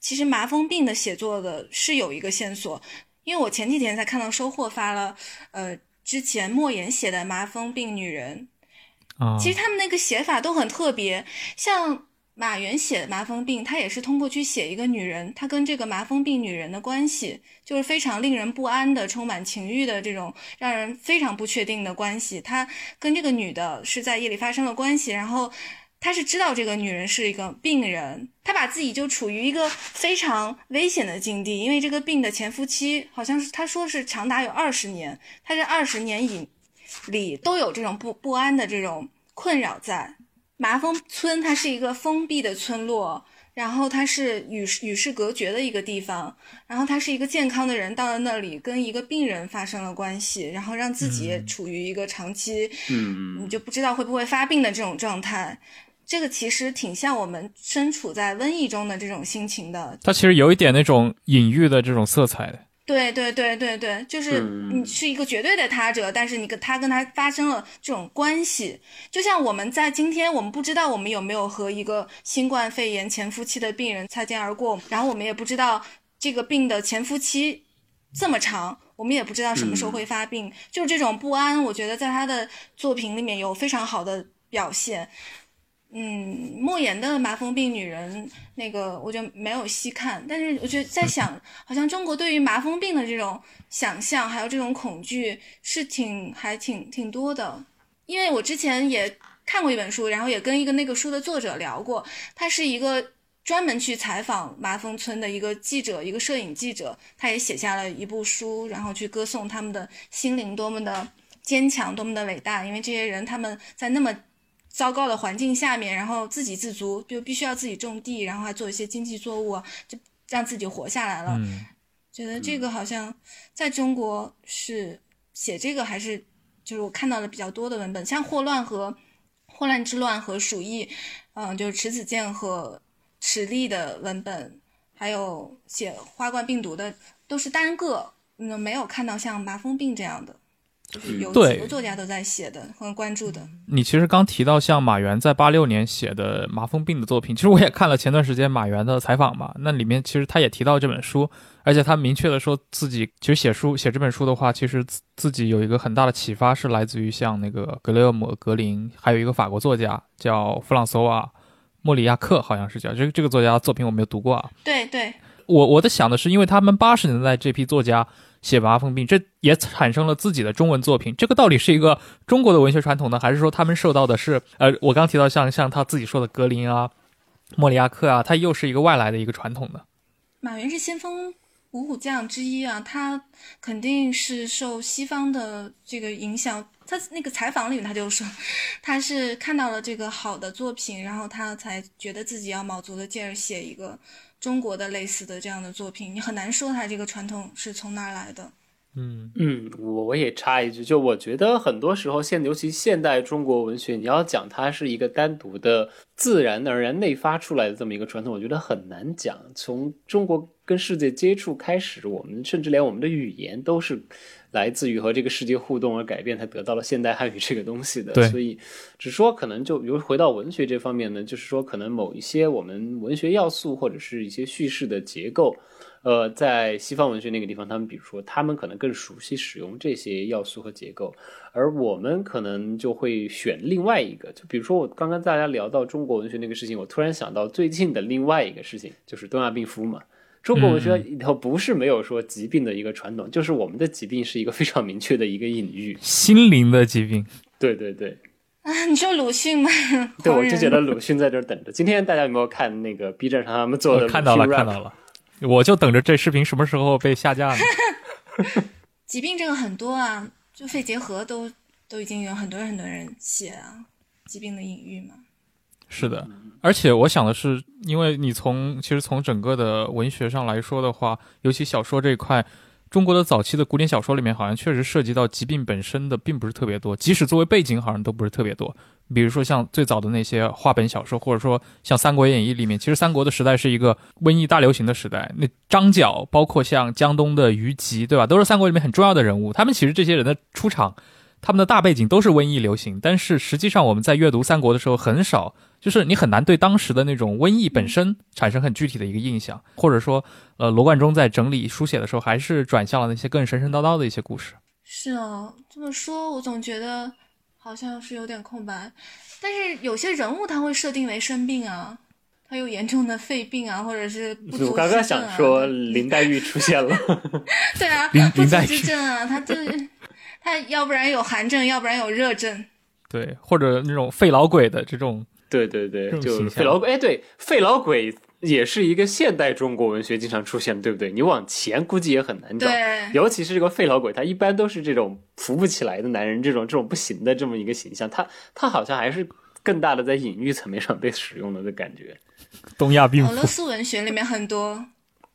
其实麻风病的写作的是有一个线索，因为我前几天才看到收获发了，呃，之前莫言写的《麻风病女人》，啊，其实他们那个写法都很特别，像马原写的麻风病，他也是通过去写一个女人，她跟这个麻风病女人的关系，就是非常令人不安的、充满情欲的这种让人非常不确定的关系。他跟这个女的是在夜里发生了关系，然后他是知道这个女人是一个病人，他把自己就处于一个非常危险的境地，因为这个病的潜伏期好像是他说是长达有二十年，他这二十年以里都有这种不不安的这种困扰在。麻风村它是一个封闭的村落，然后它是与世与世隔绝的一个地方，然后他是一个健康的人到了那里跟一个病人发生了关系，然后让自己也处于一个长期，嗯你就不知道会不会发病的这种状态。这个其实挺像我们身处在瘟疫中的这种心情的，它其实有一点那种隐喻的这种色彩的。对对对对对，就是嗯。你是一个绝对的他者，但是你跟他跟他发生了这种关系，就像我们在今天，我们不知道我们有没有和一个新冠肺炎潜伏期的病人擦肩而过，然后我们也不知道这个病的潜伏期这么长，我们也不知道什么时候会发病，就是这种不安，我觉得在他的作品里面有非常好的表现。嗯，莫言的《麻风病女人》那个我就没有细看，但是我觉得在想，好像中国对于麻风病的这种想象，还有这种恐惧是挺还挺挺多的。因为我之前也看过一本书，然后也跟一个那个书的作者聊过，他是一个专门去采访麻风村的一个记者，一个摄影记者，他也写下了一部书，然后去歌颂他们的心灵多么的坚强，多么的伟大，因为这些人他们在那么糟糕的环境下面，然后自给自足，就必须要自己种地，然后还做一些经济作物，就让自己活下来了。嗯，觉得这个好像在中国是写这个还是就是我看到的比较多的文本，像《霍乱》和《霍乱之乱》和《鼠疫》，嗯、就是迟子建和池立的文本，还有写花冠病毒的，都是单个，嗯，没有看到像麻风病这样的，就是有很多作家都在写的，很关注的。你其实刚提到像马原在八六年写的麻风病的作品，其实我也看了前段时间马原的采访嘛，那里面其实他也提到这本书，而且他明确的说自己其实写书写这本书的话，其实自自己有一个很大的启发是来自于像那个格雷厄姆·格林，还有一个法国作家叫弗朗索瓦·莫里亚克，好像是叫这个这个作家的作品我没有读过啊，对对，我我在想的是，因为他们八十年代这批作家写麻风病，这也产生了自己的中文作品。这个到底是一个中国的文学传统呢，还是说他们受到的是呃，我刚提到像像他自己说的格林啊、莫里亚克啊，他又是一个外来的一个传统呢？马原是先锋五虎将之一啊，他肯定是受西方的这个影响。他那个采访里面他就说，他是看到了这个好的作品，然后他才觉得自己要卯足了劲儿写一个中国的类似的这样的作品。你很难说它这个传统是从哪儿来的。嗯嗯，我我也插一句，就我觉得很多时候现尤其现代中国文学，你要讲它是一个单独的、自然而然内发出来的这么一个传统，我觉得很难讲。从中国跟世界接触开始，我们甚至连我们的语言都是来自于和这个世界互动而改变，才得到了现代汉语这个东西的。对所以只说可能就比如回到文学这方面呢，就是说可能某一些我们文学要素或者是一些叙事的结构。呃，在西方文学那个地方，他们比如说，他们可能更熟悉使用这些要素和结构，而我们可能就会选另外一个。就比如说，我刚刚大家聊到中国文学那个事情，我突然想到最近的另外一个事情，就是东亚病夫嘛。中国文学里头不是没有说疾病的一个传统，就是我们的疾病是一个非常明确的一个隐喻。心灵的疾病。对对对，啊，你说鲁迅吗？对，我就觉得鲁迅在这儿等着。今天大家有没有看那个 B 站上他们做的看到了？看到了，我就等着这视频什么时候被下架呢？疾病这个很多啊，就肺结核都都已经有很多人很多人写啊，疾病的隐喻嘛。是的，而且我想的是，因为你从其实从整个的文学上来说的话，尤其小说这一块，中国的早期的古典小说里面，好像确实涉及到疾病本身的并不是特别多，即使作为背景，好像都不是特别多。比如说像最早的那些话本小说，或者说像《三国演义》里面，其实三国的时代是一个瘟疫大流行的时代。那张角，包括像江东的虞姬，对吧，都是三国里面很重要的人物。他们其实这些人的出场，他们的大背景都是瘟疫流行，但是实际上我们在阅读三国的时候，很少，就是你很难对当时的那种瘟疫本身产生很具体的一个印象，或者说，呃，罗贯中在整理书写的时候，还是转向了那些更神神叨叨的一些故事。是啊，这么说，我总觉得好像是有点空白。但是有些人物他会设定为生病啊，他有严重的肺病啊，或者是不足我刚刚想说林黛玉出现了。对啊，林不足之林黛玉症啊，他这他要不然有寒症，要不然有热症。对，或者那种肺老鬼的这种，对对对，就费老鬼。哎，对，费老鬼也是一个现代中国文学经常出现的，对不对？你往前估计也很难找。对，尤其是这个费老鬼，他一般都是这种扶不起来的男人，这种这种不行的这么一个形象。他他好像还是更大的在隐喻层面上被使用了的感觉。东亚病俄罗。斯文学里面很多，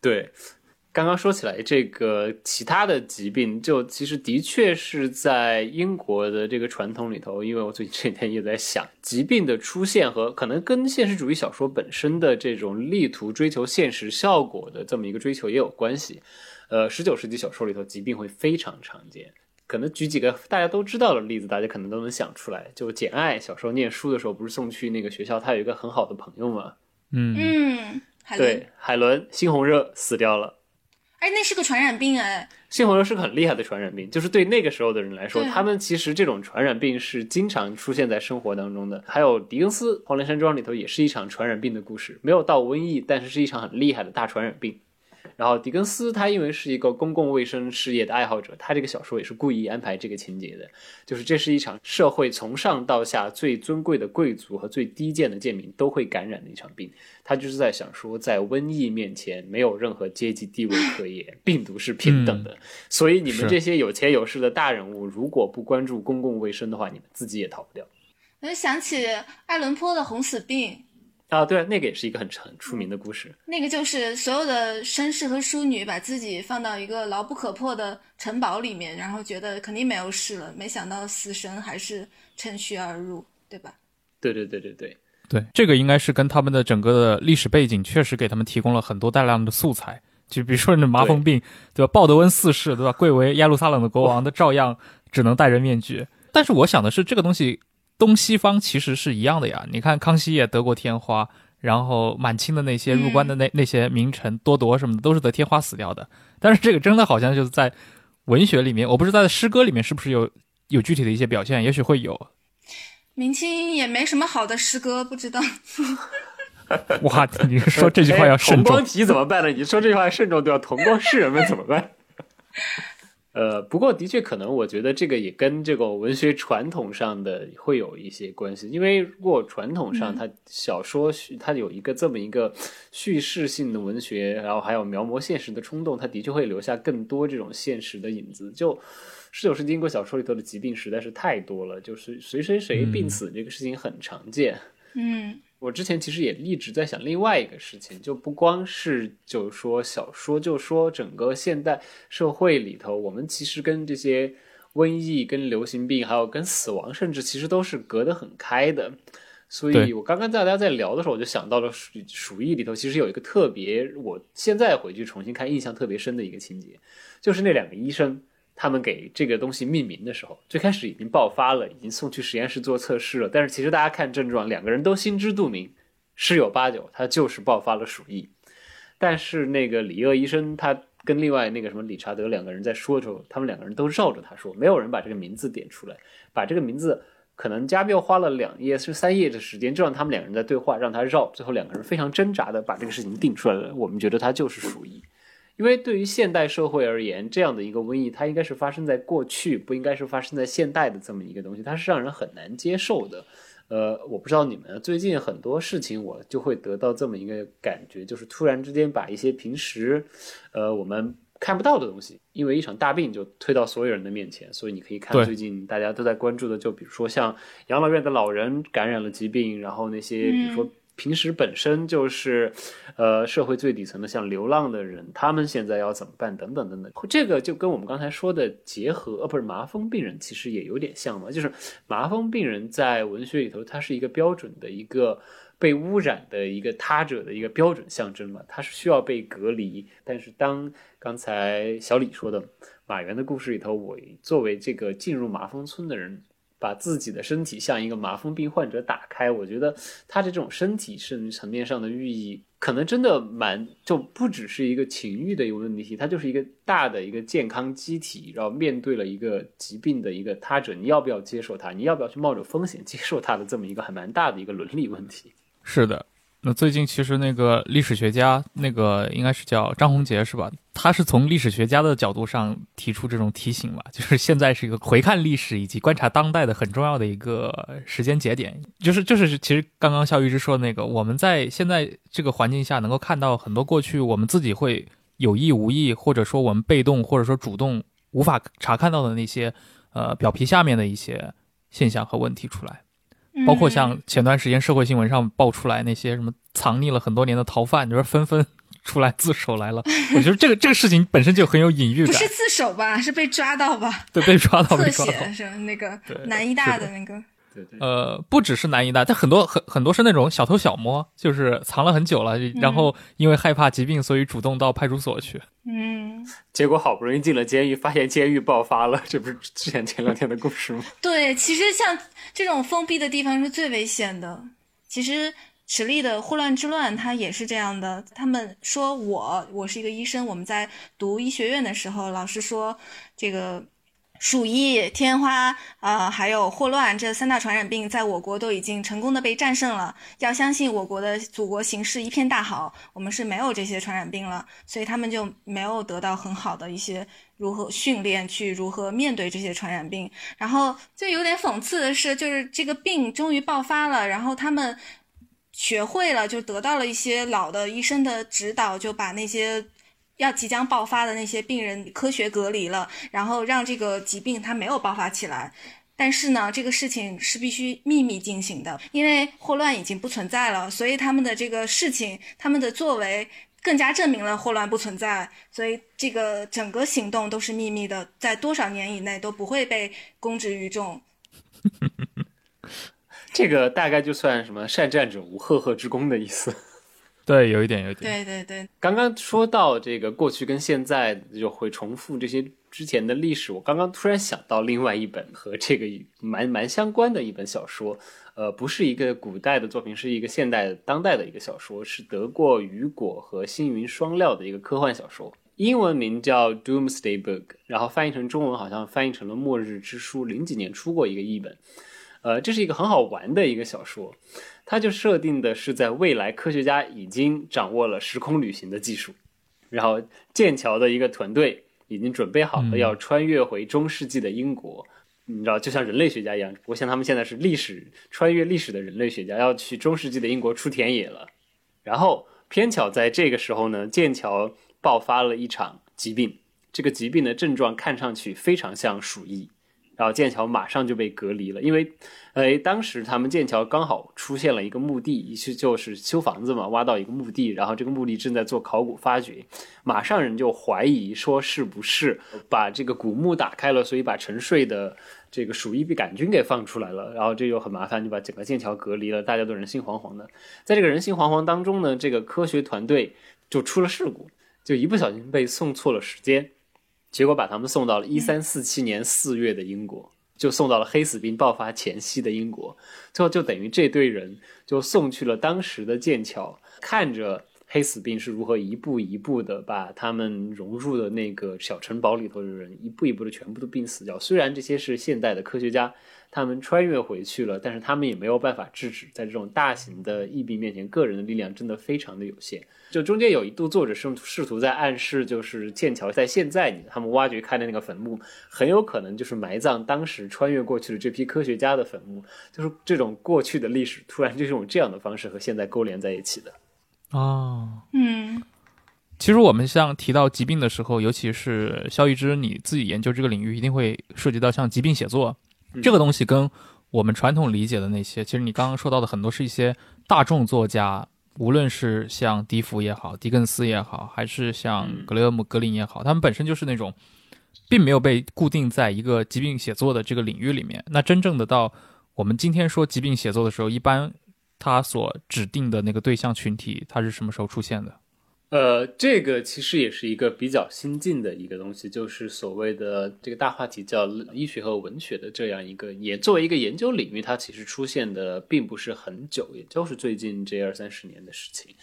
对，刚刚说起来这个其他的疾病，就其实的确是在英国的这个传统里头，因为我最近这几天也在想，疾病的出现和可能跟现实主义小说本身的这种力图追求现实效果的这么一个追求也有关系。呃，十九世纪小说里头疾病会非常常见。可能举几个大家都知道的例子，大家可能都能想出来。就简爱小时候念书的时候，不是送去那个学校，他有一个很好的朋友嘛？嗯，嗯，海伦，对，海伦猩红热死掉了。哎，那是个传染病哎，猩红热是个很厉害的传染病，就是对那个时候的人来说，他们其实这种传染病是经常出现在生活当中的。还有狄更斯《黄连山庄》里头也是一场传染病的故事，没有到瘟疫，但是是一场很厉害的大传染病。然后狄更斯他因为是一个公共卫生事业的爱好者，他这个小说也是故意安排这个情节的，就是这是一场社会从上到下最尊贵的贵族和最低贱的贱民都会感染的一场病。他就是在想说，在瘟疫面前没有任何阶级地位可言，病毒是平等的。所以你们这些有钱有势的大人物，如果不关注公共卫生的话，你们自己也逃不掉。我就想起爱伦坡的红死病，啊，对，那个也是一个很很出名的故事。那个就是所有的绅士和淑女把自己放到一个牢不可破的城堡里面，然后觉得肯定没有事了，没想到死神还是趁虚而入，对吧？对对对对对，对，这个应该是跟他们的整个的历史背景确实给他们提供了很多大量的素材。就比如说那麻风病，对吧？鲍德温四世，对吧？贵为耶路撒冷的国王的，照样只能戴着面具。但是我想的是，这个东西东西方其实是一样的呀。你看康熙也得过天花，然后满清的那些入关的那、那些名臣多铎什么的，都是得天花死掉的。但是这个真的好像就是在文学里面，我不知道在诗歌里面是不是有有具体的一些表现，也许会有。明清也没什么好的诗歌，不知道。哇，你说这句话要慎重 哎同光。体怎么办呢？你说这句话慎重，对吧？同光世人们怎么办？呃，不过的确可能，我觉得这个也跟这个文学传统上的会有一些关系。因为如果传统上它小说它有一个这么一个叙事性的文学，然后还有描摹现实的冲动，它的确会留下更多这种现实的影子。就十九世纪英国小说里头的疾病实在是太多了，就是谁谁谁病死这个事情很常见。嗯我之前其实也一直在想另外一个事情，就不光是就说小说，就说整个现代社会里头，我们其实跟这些瘟疫、跟流行病，还有跟死亡，甚至其实都是隔得很开的。所以我刚刚在大家在聊的时候，我就想到了鼠鼠疫里头其实有一个特别，我现在回去重新看印象特别深的一个情节，就是那两个医生他们给这个东西命名的时候，最开始已经爆发了，已经送去实验室做测试了，但是其实大家看症状，两个人都心知肚明，十有八九他就是爆发了鼠疫。但是那个李厄医生他跟另外那个什么理查德两个人在说的时候，他们两个人都绕着他说，没有人把这个名字点出来，把这个名字可能加缪花了两页是三页的时间，就让他们两个人在对话，让他绕，最后两个人非常挣扎的把这个事情定出来了。我们觉得他就是鼠疫，因为对于现代社会而言，这样的一个瘟疫，它应该是发生在过去，不应该是发生在现代的这么一个东西，它是让人很难接受的。呃，我不知道你们最近很多事情，我就会得到这么一个感觉，就是突然之间把一些平时，呃，我们看不到的东西，因为一场大病就推到所有人的面前，所以你可以看最近大家都在关注的，就比如说像养老院的老人感染了疾病，然后那些比如说平时本身就是，呃，社会最底层的像流浪的人，他们现在要怎么办？等等等等，这个就跟我们刚才说的结合，呃，不是麻风病人，其实也有点像嘛。就是麻风病人在文学里头，它是一个标准的一个被污染的一个他者的一个标准象征嘛，它是需要被隔离。但是当刚才小李说的马原的故事里头，我作为这个进入麻风村的人。把自己的身体像一个麻风病患者打开，我觉得他的这种身体是层面上的寓意，可能真的蛮就不只是一个情欲的一个问题，他就是一个大的一个健康机体，然后面对了一个疾病的一个他者，你要不要接受他？你要不要去冒着风险接受他的这么一个还蛮大的一个伦理问题？是的，那最近其实那个历史学家，那个应该是叫张宏杰是吧？他是从历史学家的角度上提出这种提醒吧，就是现在是一个回看历史以及观察当代的很重要的一个时间节点。就是就是，其实刚刚肖玉之说的那个，我们在现在这个环境下能够看到很多过去我们自己会有意无意，或者说我们被动或者说主动无法查看到的那些呃表皮下面的一些现象和问题出来。包括像嗯前段时间社会新闻上爆出来那些什么藏匿了很多年的逃犯，就是纷纷 出来自首来了。我觉得这个这个事情本身就很有隐喻感不是，自首吧，是被抓到吧？对，被抓到，特被抓到。写是那个对南医大的的那个，对对，呃，不只是南医大，但很多很很多是那种小偷小摸，就是藏了很久了，然后因为害怕疾病，所以主动到派出所去。嗯，结果好不容易进了监狱，发现监狱爆发了，这不是之前前两天的故事吗？对，其实像这种封闭的地方是最危险的。其实史力的《霍乱之乱》它也是这样的。他们说我我是一个医生，我们在读医学院的时候，老师说这个鼠疫、天花啊、还有霍乱这三大传染病，在我国都已经成功的被战胜了。要相信我国的祖国形势一片大好，我们是没有这些传染病了，所以他们就没有得到很好的一些如何训练，去如何面对这些传染病。然后就有点讽刺的是，就是这个病终于爆发了，然后他们学会了，就得到了一些老的医生的指导，就把那些要即将爆发的那些病人科学隔离了，然后让这个疾病它没有爆发起来。但是呢，这个事情是必须秘密进行的，因为霍乱已经不存在了，所以他们的这个事情，他们的作为更加证明了霍乱不存在，所以这个整个行动都是秘密的，在多少年以内都不会被公之于众。这个大概就算什么善战者无赫赫之功的意思。对，有一点，有一点。对对对，刚刚说到这个过去跟现在就会重复这些之前的历史，我刚刚突然想到另外一本和这个蛮蛮相关的一本小说，呃，不是一个古代的作品，是一个现代当代的一个小说，是得过雨果和星云双料的一个科幻小说，英文名叫《Doomsday Book》，然后翻译成中文好像翻译成了《末日之书》，零几年出过一个译本。呃，这是一个很好玩的一个小说，它就设定的是在未来，科学家已经掌握了时空旅行的技术，然后剑桥的一个团队已经准备好了嗯要穿越回中世纪的英国，你知道，就像人类学家一样，不过像他们现在是历史穿越历史的人类学家，要去中世纪的英国出田野了。然后偏巧在这个时候呢，剑桥爆发了一场疾病，这个疾病的症状看上去非常像鼠疫。然后剑桥马上就被隔离了，因为，呃，当时他们剑桥刚好出现了一个墓地，去就是修房子嘛，挖到一个墓地，然后这个墓地正在做考古发掘，马上人就怀疑说是不是把这个古墓打开了，所以把沉睡的这个鼠疫病杆菌给放出来了，然后这又很麻烦，就把整个剑桥隔离了，大家都人心惶惶的。在这个人心惶惶当中呢，这个科学团队就出了事故，就一不小心被送错了时间。结果把他们送到了一三四七年四月的英国，就送到了黑死病爆发前夕的英国。最后就等于这队人就送去了当时的剑桥，看着黑死病是如何一步一步的把他们融入的那个小城堡里头的人一步一步的全部都病死掉。虽然这些是现代的科学家，他们穿越回去了，但是他们也没有办法制止。在这种大型的疫病面前，个人的力量真的非常的有限。就中间有一度，作者试试图在暗示，就是剑桥在现在，他们挖掘开的那个坟墓，很有可能就是埋葬当时穿越过去的这批科学家的坟墓。就是这种过去的历史，突然就是用这样的方式和现在勾连在一起的。哦，嗯，其实我们像提到疾病的时候，尤其是肖一之你自己研究这个领域，一定会涉及到像疾病写作这个东西，跟我们传统理解的那些，其实你刚刚说到的很多是一些大众作家。无论是像笛福也好，狄更斯也好，还是像格雷厄姆·格林也好，他们本身就是那种，并没有被固定在一个疾病写作的这个领域里面。那真正的到我们今天说疾病写作的时候，一般他所指定的那个对象群体，他是什么时候出现的？呃，这个其实也是一个比较新进的一个东西，就是所谓的这个大话题叫医学和文学的这样一个，也作为一个研究领域，它其实出现的并不是很久，也就是最近这二三十年的事情。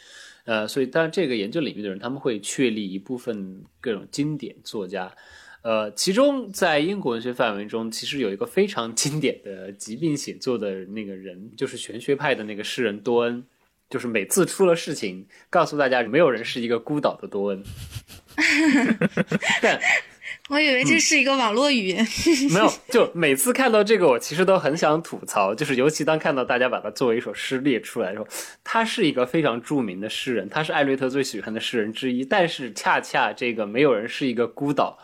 呃，所以当然这个研究领域的人，他们会确立一部分各种经典作家。呃，其中在英国文学范围中，其实有一个非常经典的疾病写作的那个人，就是玄学派的那个诗人多恩。就是每次出了事情，告诉大家没有人是一个孤岛的多恩。但 我以为这是一个网络语言。没有，就每次看到这个，我其实都很想吐槽。就是尤其当看到大家把它作为一首诗列出来的时候，他是一个非常著名的诗人，他是艾略特最喜欢的诗人之一。但是恰恰这个没有人是一个孤岛，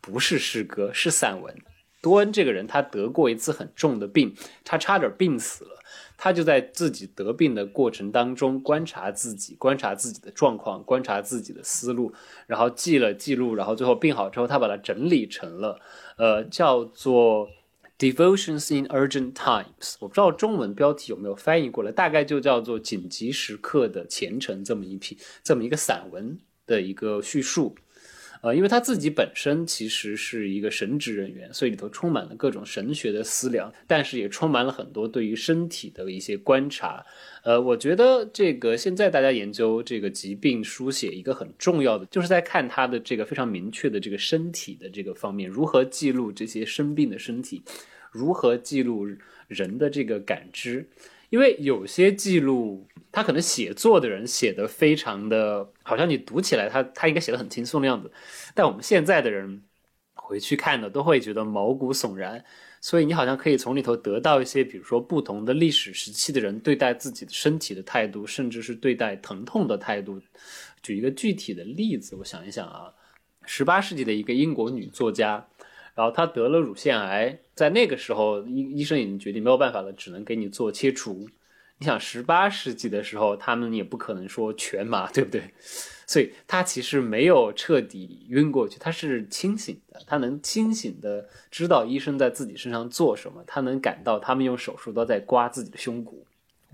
不是诗歌，是散文。多恩这个人，他得过一次很重的病，他差点病死了。他就在自己得病的过程当中观察自己，观察自己的状况，观察自己的思路，然后记了记录，然后最后病好之后，他把它整理成了，呃，叫做《Devotions in Urgent Times》。我不知道中文标题有没有翻译过来，大概就叫做“紧急时刻的虔诚”这么一批，这么一个散文的一个叙述。呃，因为他自己本身其实是一个神职人员，所以里头充满了各种神学的思量，但是也充满了很多对于身体的一些观察。呃，我觉得这个现在大家研究这个疾病书写一个很重要的，就是在看他的这个非常明确的这个身体的这个方面，如何记录这些生病的身体，如何记录人的这个感知。因为有些记录，他可能写作的人写的非常的，好像你读起来他他应该写的很轻松的样子，但我们现在的人回去看的都会觉得毛骨悚然，所以你好像可以从里头得到一些，比如说不同的历史时期的人对待自己的身体的态度，甚至是对待疼痛的态度。举一个具体的例子，我想一想啊，十八世纪的一个英国女作家。然后他得了乳腺癌，在那个时候，医医生已经决定没有办法了，只能给你做切除。你想，十八世纪的时候，他们也不可能说全麻，对不对？所以他其实没有彻底晕过去，他是清醒的，他能清醒的知道医生在自己身上做什么，他能感到他们用手术刀在刮自己的胸骨。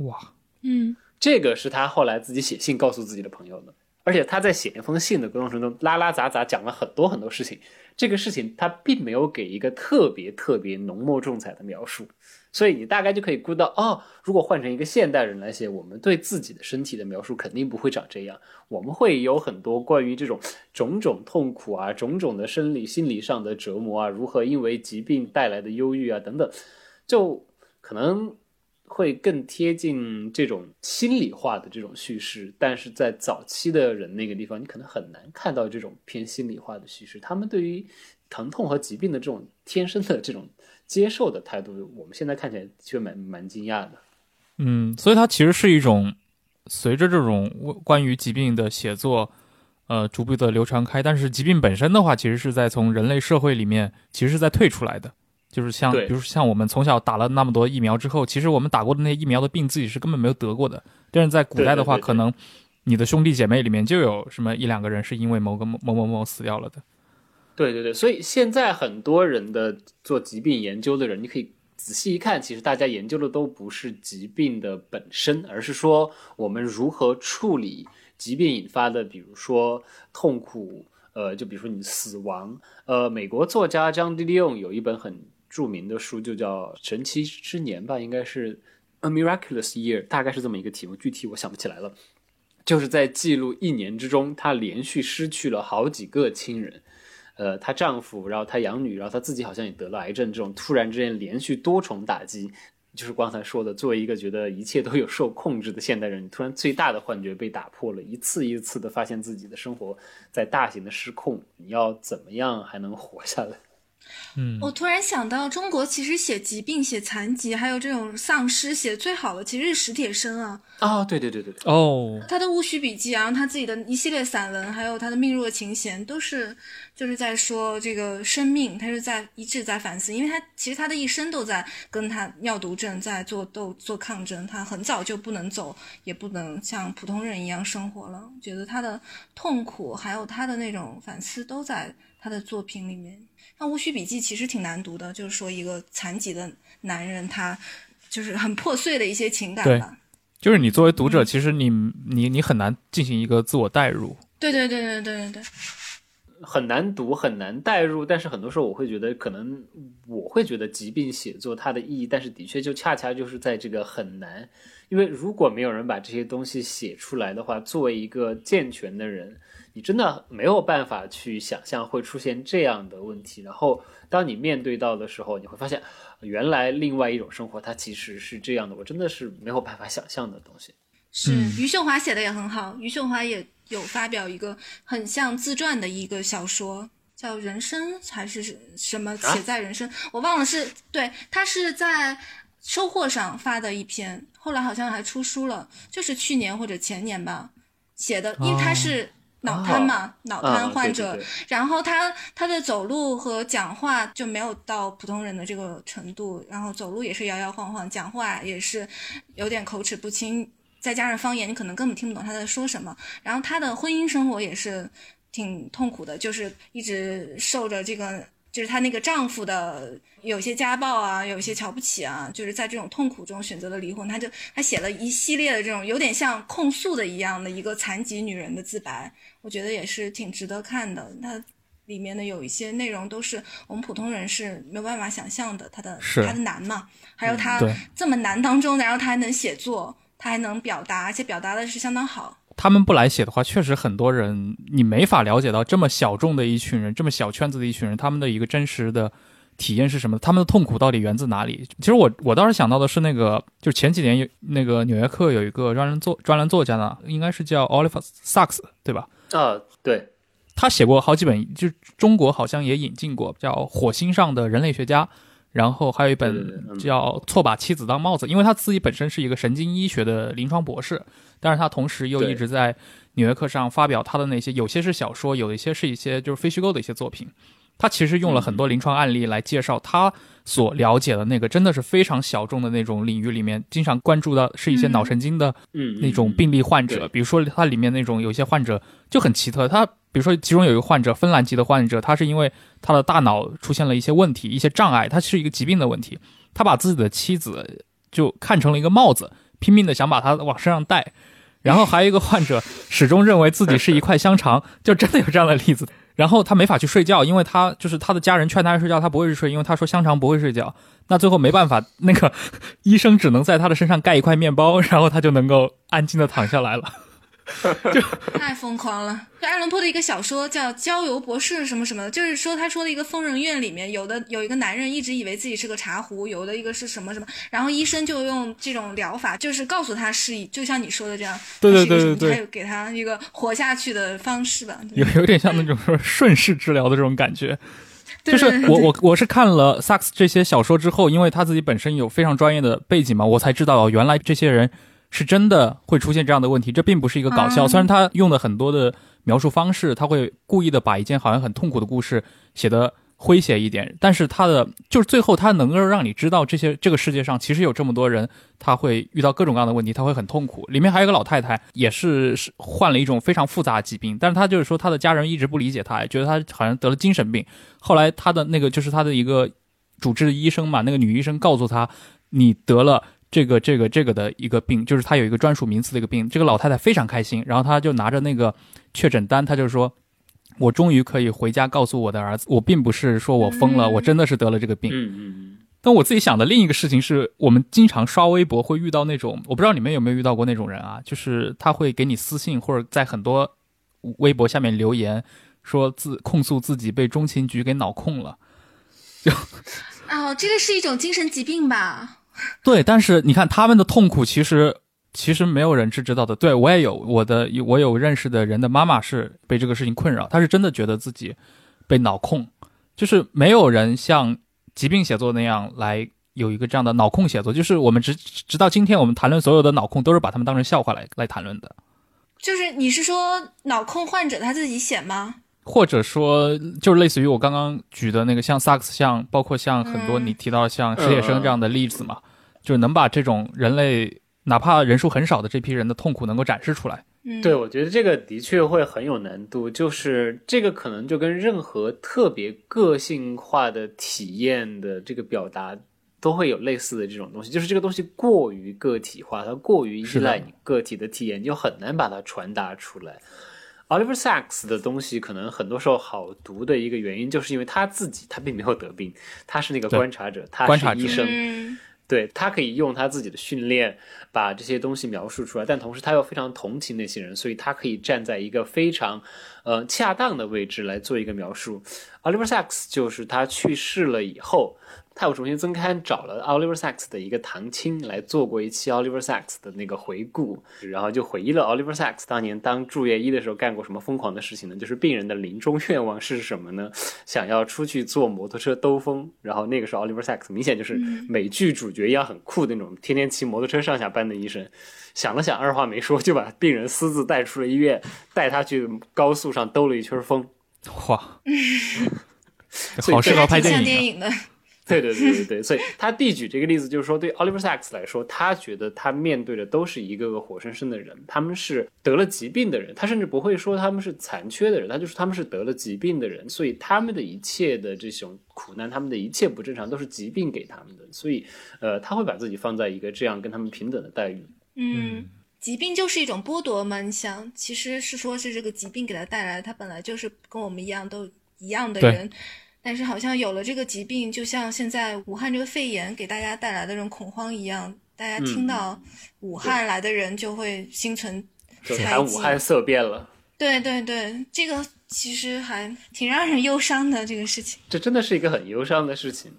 哇，嗯，这个是他后来自己写信告诉自己的朋友的，而且他在写一封信的过程中，拉拉杂杂讲了很多很多事情。这个事情他并没有给一个特别特别浓墨重彩的描述，所以你大概就可以估到，哦，如果换成一个现代人来写，我们对自己的身体的描述肯定不会长这样，我们会有很多关于这种种种痛苦啊、种种的生理、心理上的折磨啊，如何因为疾病带来的忧郁啊等等，就可能。会更贴近这种心理化的这种叙事，但是在早期的人那个地方，你可能很难看到这种偏心理化的叙事。他们对于疼痛和疾病的这种天生的这种接受的态度，我们现在看起来却蛮蛮惊讶的。嗯，所以它其实是一种随着这种关于疾病的写作，呃，逐步的流传开。但是疾病本身的话，其实是在从人类社会里面，其实是在退出来的。就是像比如说像我们从小打了那么多疫苗之后，其实我们打过的那些疫苗的病自己是根本没有得过的。但是在古代的话，对对对对可能你的兄弟姐妹里面就有什么一两个人是因为某个某某某某死掉了的。对对对，所以现在很多人的做疾病研究的人，你可以仔细一看，其实大家研究的都不是疾病的本身，而是说我们如何处理疾病引发的，比如说痛苦，呃，就比如说你死亡。呃，美国作家张迪利用有一本很著名的书，就叫《神奇之年》吧，应该是《A Miraculous Year》，大概是这么一个题目，具体我想不起来了。就是在记录一年之中，她连续失去了好几个亲人。呃，她丈夫，然后她养女，然后她自己好像也得了癌症，这种突然之间连续多重打击，就是刚才说的，作为一个觉得一切都有受控制的现代人，突然最大的幻觉被打破了，一次一次的发现自己的生活在大型的失控，你要怎么样还能活下来？嗯，我突然想到，中国其实写疾病、写残疾，还有这种丧尸写得最好的其实是史铁生啊。啊、对对对对对，哦，他的《戊戌笔记》然后，他自己的一系列散文，还有他的《命若琴弦》，都是就是在说这个生命，他是在一直在反思，因为他其实他的一生都在跟他尿毒症在做斗做抗争，他很早就不能走，也不能像普通人一样生活了。觉得他的痛苦还有他的那种反思都在他的作品里面。那《戊戌笔记》其实挺难读的，就是说一个残疾的男人，他就是很破碎的一些情感对吧。就是你作为读者，嗯其实你你你很难进行一个自我代入。对对对对对对对。很难读，很难代入，但是很多时候我会觉得，可能我会觉得疾病写作它的意义，但是的确就恰恰就是在这个很难，因为如果没有人把这些东西写出来的话，作为一个健全的人，你真的没有办法去想象会出现这样的问题。然后当你面对到的时候，你会发现，原来另外一种生活它其实是这样的，我真的是没有办法想象的东西。是嗯余秀华写的也很好，余秀华也有发表一个很像自传的一个小说，叫《人生》还是什么啊写在人生，我忘了是对，他是在收获上发的一篇，后来好像还出书了，就是去年或者前年吧写的，因为他是脑瘫嘛，脑瘫啊患者，对对对。然后他他的走路和讲话就没有到普通人的这个程度，然后走路也是摇摇晃晃，讲话也是有点口齿不清，再加上方言，你可能根本听不懂他在说什么。然后他的婚姻生活也是挺痛苦的，就是一直受着这个，就是她那个丈夫的有些家暴啊，有一些瞧不起啊，就是在这种痛苦中选择了离婚。他就他写了一系列的这种有点像控诉的一样的一个残疾女人的自白，我觉得也是挺值得看的。它里面的有一些内容都是我们普通人是没有办法想象的，他的是他的难嘛，还有他这么难当中，然后他还能写作，他还能表达，而且表达的是相当好。他们不来写的话，确实很多人你没法了解到这么小众的一群人，这么小圈子的一群人，他们的一个真实的体验是什么？他们的痛苦到底源自哪里？其实我我倒是想到的是那个，就前几年有那个《纽约客》有一个专栏作专栏作家呢，应该是叫 Oliver Sacks 对吧？啊，对，他写过好几本，就中国好像也引进过，叫《火星上的人类学家》，然后还有一本嗯。叫《错把妻子当帽子》，因为他自己本身是一个神经医学的临床博士，但是他同时又一直在《纽约客》上发表他的那些，有些是小说，有一些是一些就是非虚构的一些作品。他其实用了很多临床案例来介绍他所了解的那个真的是非常小众的那种领域里面，经常关注到是一些嗯。脑神经的嗯，那种病例患者，比如说他里面那种有一些患者就很奇特，他比如说其中有一个患者，芬兰籍的患者，他是因为他的大脑出现了一些问题、一些障碍，他是一个疾病的问题，他把自己的妻子就看成了一个帽子，拼命的想把它往身上戴。然后还有一个患者始终认为自己是一块香肠，就真的有这样的例子。然后他没法去睡觉，因为他就是他的家人劝他睡觉，他不会睡，因为他说香肠不会睡觉。那最后没办法，那个医生只能在他的身上盖一块面包，然后他就能够安静的躺下来了。太疯狂了！就爱伦坡的一个小说叫《郊游博士》什么什么的，就是说他说的一个疯人院里面，有的有一个男人一直以为自己是个茶壶，有的一个是什么什么，然后医生就用这种疗法，就是告诉他是以，就像你说的这样，对对对对有给他一个活下去的方式吧。有有点像那种说顺势治疗的这种感觉。就是我我我是看了萨克斯这些小说之后，因为他自己本身有非常专业的背景嘛，我才知道哦，原来这些人是真的会出现这样的问题，这并不是一个搞笑。啊虽然他用的很多的描述方式，他会故意的把一件好像很痛苦的故事写得诙谐一点，但是他的就是最后他能够让你知道这些这个世界上其实有这么多人，他会遇到各种各样的问题，他会很痛苦。里面还有一个老太太，也是是患了一种非常复杂的疾病，但是他就是说他的家人一直不理解他，觉得他好像得了精神病。后来他的那个就是他的一个主治医生嘛，那个女医生告诉他，你得了。这个这个这个的一个病，就是他有一个专属名词的一个病。这个老太太非常开心，然后她就拿着那个确诊单，她就说：“我终于可以回家告诉我的儿子，我并不是说我疯了，我真的是得了这个病。”嗯嗯但我自己想的另一个事情是，我们经常刷微博会遇到那种，我不知道你们有没有遇到过那种人啊，就是他会给你私信或者在很多微博下面留言，说自控诉自己被中情局给脑控了。就哦，这个是一种精神疾病吧？对，但是你看他们的痛苦，其实其实没有人是知道的。对我也有我的，我有认识的人的妈妈是被这个事情困扰，她是真的觉得自己被脑控，就是没有人像疾病写作那样来有一个这样的脑控写作。就是我们直直到今天，我们谈论所有的脑控，都是把他们当成笑话来来谈论的。就是你是说脑控患者他自己写吗？或者说，就是类似于我刚刚举的那个，像萨克斯，像包括像很多你提到像实习生这样的例子嘛，就是能把这种人类哪怕人数很少的这批人的痛苦能够展示出来。嗯，对，我觉得这个的确会很有难度，就是这个可能就跟任何特别个性化的体验的这个表达都会有类似的这种东西，就是这个东西过于个体化，它过于依赖你个体的体验，你就很难把它传达出来。Oliver Sacks 的东西可能很多时候好读的一个原因，就是因为他自己他并没有得病，他是那个观察者，他是医生，嗯对他可以用他自己的训练把这些东西描述出来，但同时他又非常同情那些人，所以他可以站在一个非常呃恰当的位置来做一个描述。Oliver Sacks 就是他去世了以后。他又重新增刊，找了 Oliver Sacks 的一个堂亲来做过一期 Oliver Sacks 的那个回顾，然后就回忆了 Oliver Sacks 当年当住院医的时候干过什么疯狂的事情呢？就是病人的临终愿望是什么呢？想要出去坐摩托车兜风。然后那个时候 Oliver Sacks 明显就是美剧主角一样很酷的那种，天天骑摩托车上下班的医生。想了想，二话没说就把病人私自带出了医院，带他去高速上兜了一圈风。哇，好适合拍。电影的。对对对对对，所以他递举这个例子，就是说对 Oliver Sacks 来说，他觉得他面对的都是一个个活生生的人，他们是得了疾病的人，他甚至不会说他们是残缺的人，他就是他们是得了疾病的人，所以他们的一切的这种苦难，他们的一切不正常，都是疾病给他们的，所以呃，他会把自己放在一个这样跟他们平等的待遇。嗯，疾病就是一种剥夺嘛，你想，其实是说是这个疾病给他带来，他本来就是跟我们一样都一样的人。但是好像有了这个疾病，就像现在武汉这个肺炎给大家带来的这种恐慌一样，大家听到武汉来的人就会心存就谈武汉色变了。对对对，这个其实还挺让人忧伤的这个事情。这真的是一个很忧伤的事情，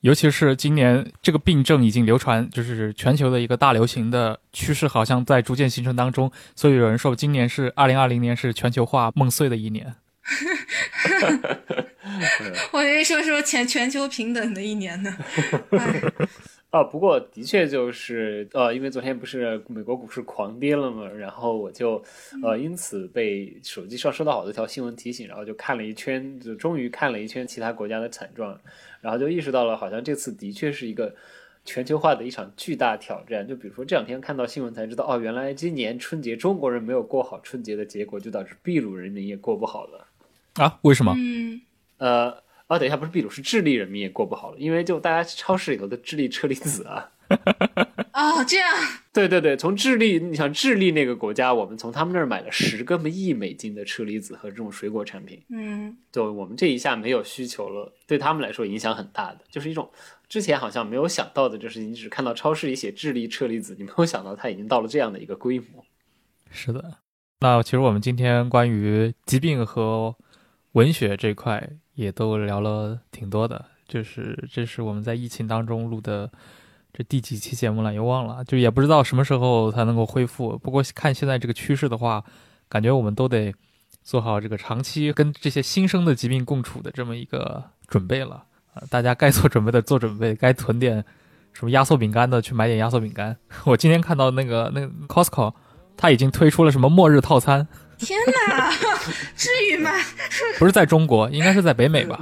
尤其是今年这个病症已经流传，就是全球的一个大流行的趋势，好像在逐渐形成当中。所以有人说，今年是二零二零年是全球化梦碎的一年。我以为说说全全球平等的一年呢。啊，不过的确就是呃，因为昨天不是美国股市狂跌了嘛，然后我就呃因此被手机上收到好多条新闻提醒，然后就看了一圈，就终于看了一圈其他国家的惨状，然后就意识到了，好像这次的确是一个全球化的一场巨大挑战。就比如说这两天看到新闻才知道，哦，原来今年春节中国人没有过好春节的结果，就导致秘鲁人民也过不好了。啊？为什么？嗯，呃，哦，等一下，不是秘鲁，是智利人民也过不好了，因为就大家超市里头的智利车厘子啊。哦，这样。对对对，从智利，你想智利那个国家，我们从他们那儿买了十个亿美金的车厘子和这种水果产品。嗯，就我们这一下没有需求了，对他们来说影响很大的，就是一种之前好像没有想到的，就是你只看到超市里写智利车厘子，你没有想到它已经到了这样的一个规模。是的，那其实我们今天关于疾病和文学这块也都聊了挺多的，就是这是我们在疫情当中录的这第几期节目了，也忘了，就也不知道什么时候才能够恢复。不过看现在这个趋势的话，感觉我们都得做好这个长期跟这些新生的疾病共处的这么一个准备了啊！大家该做准备的做准备，该囤点什么压缩饼干的去买点压缩饼干。我今天看到那个那个 Costco，它已经推出了什么末日套餐。天哪，至于吗？不是在中国，应该是在北美吧？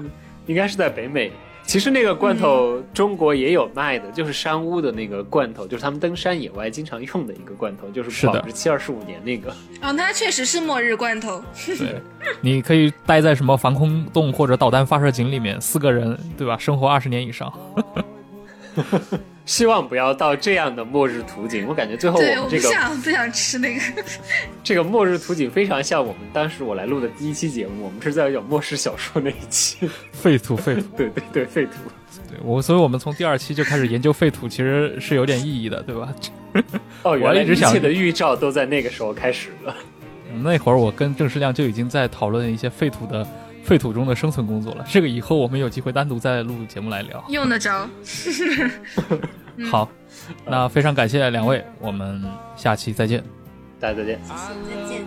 应该是在北美。其实那个罐头中国也有卖的，就是山屋的那个罐头，就是他们登山野外经常用的一个罐头，就是保质期二十五年那个。哦，那确实是末日罐头。对，你可以待在什么防空洞或者导弹发射井里面，四个人对吧？生活二十年以上。希望不要到这样的末日图景。我感觉最后对，我们这个想不想吃那个。这个末日图景非常像我们当时我来录的第一期节目，我们是在讲末世小说那一期。废土，废土。对对对，废土。对我，所以我们从第二期就开始研究废土，其实是有点意义的，对吧？哦，原来一直想一切的预兆都在那个时候开始了。那会儿我跟郑世亮就已经在讨论一些废土的废土中的生存工作了这个以后我们有机会单独再录节目来聊。用得着。好那非常感谢两位我们下期再见。大家再见。啊再见。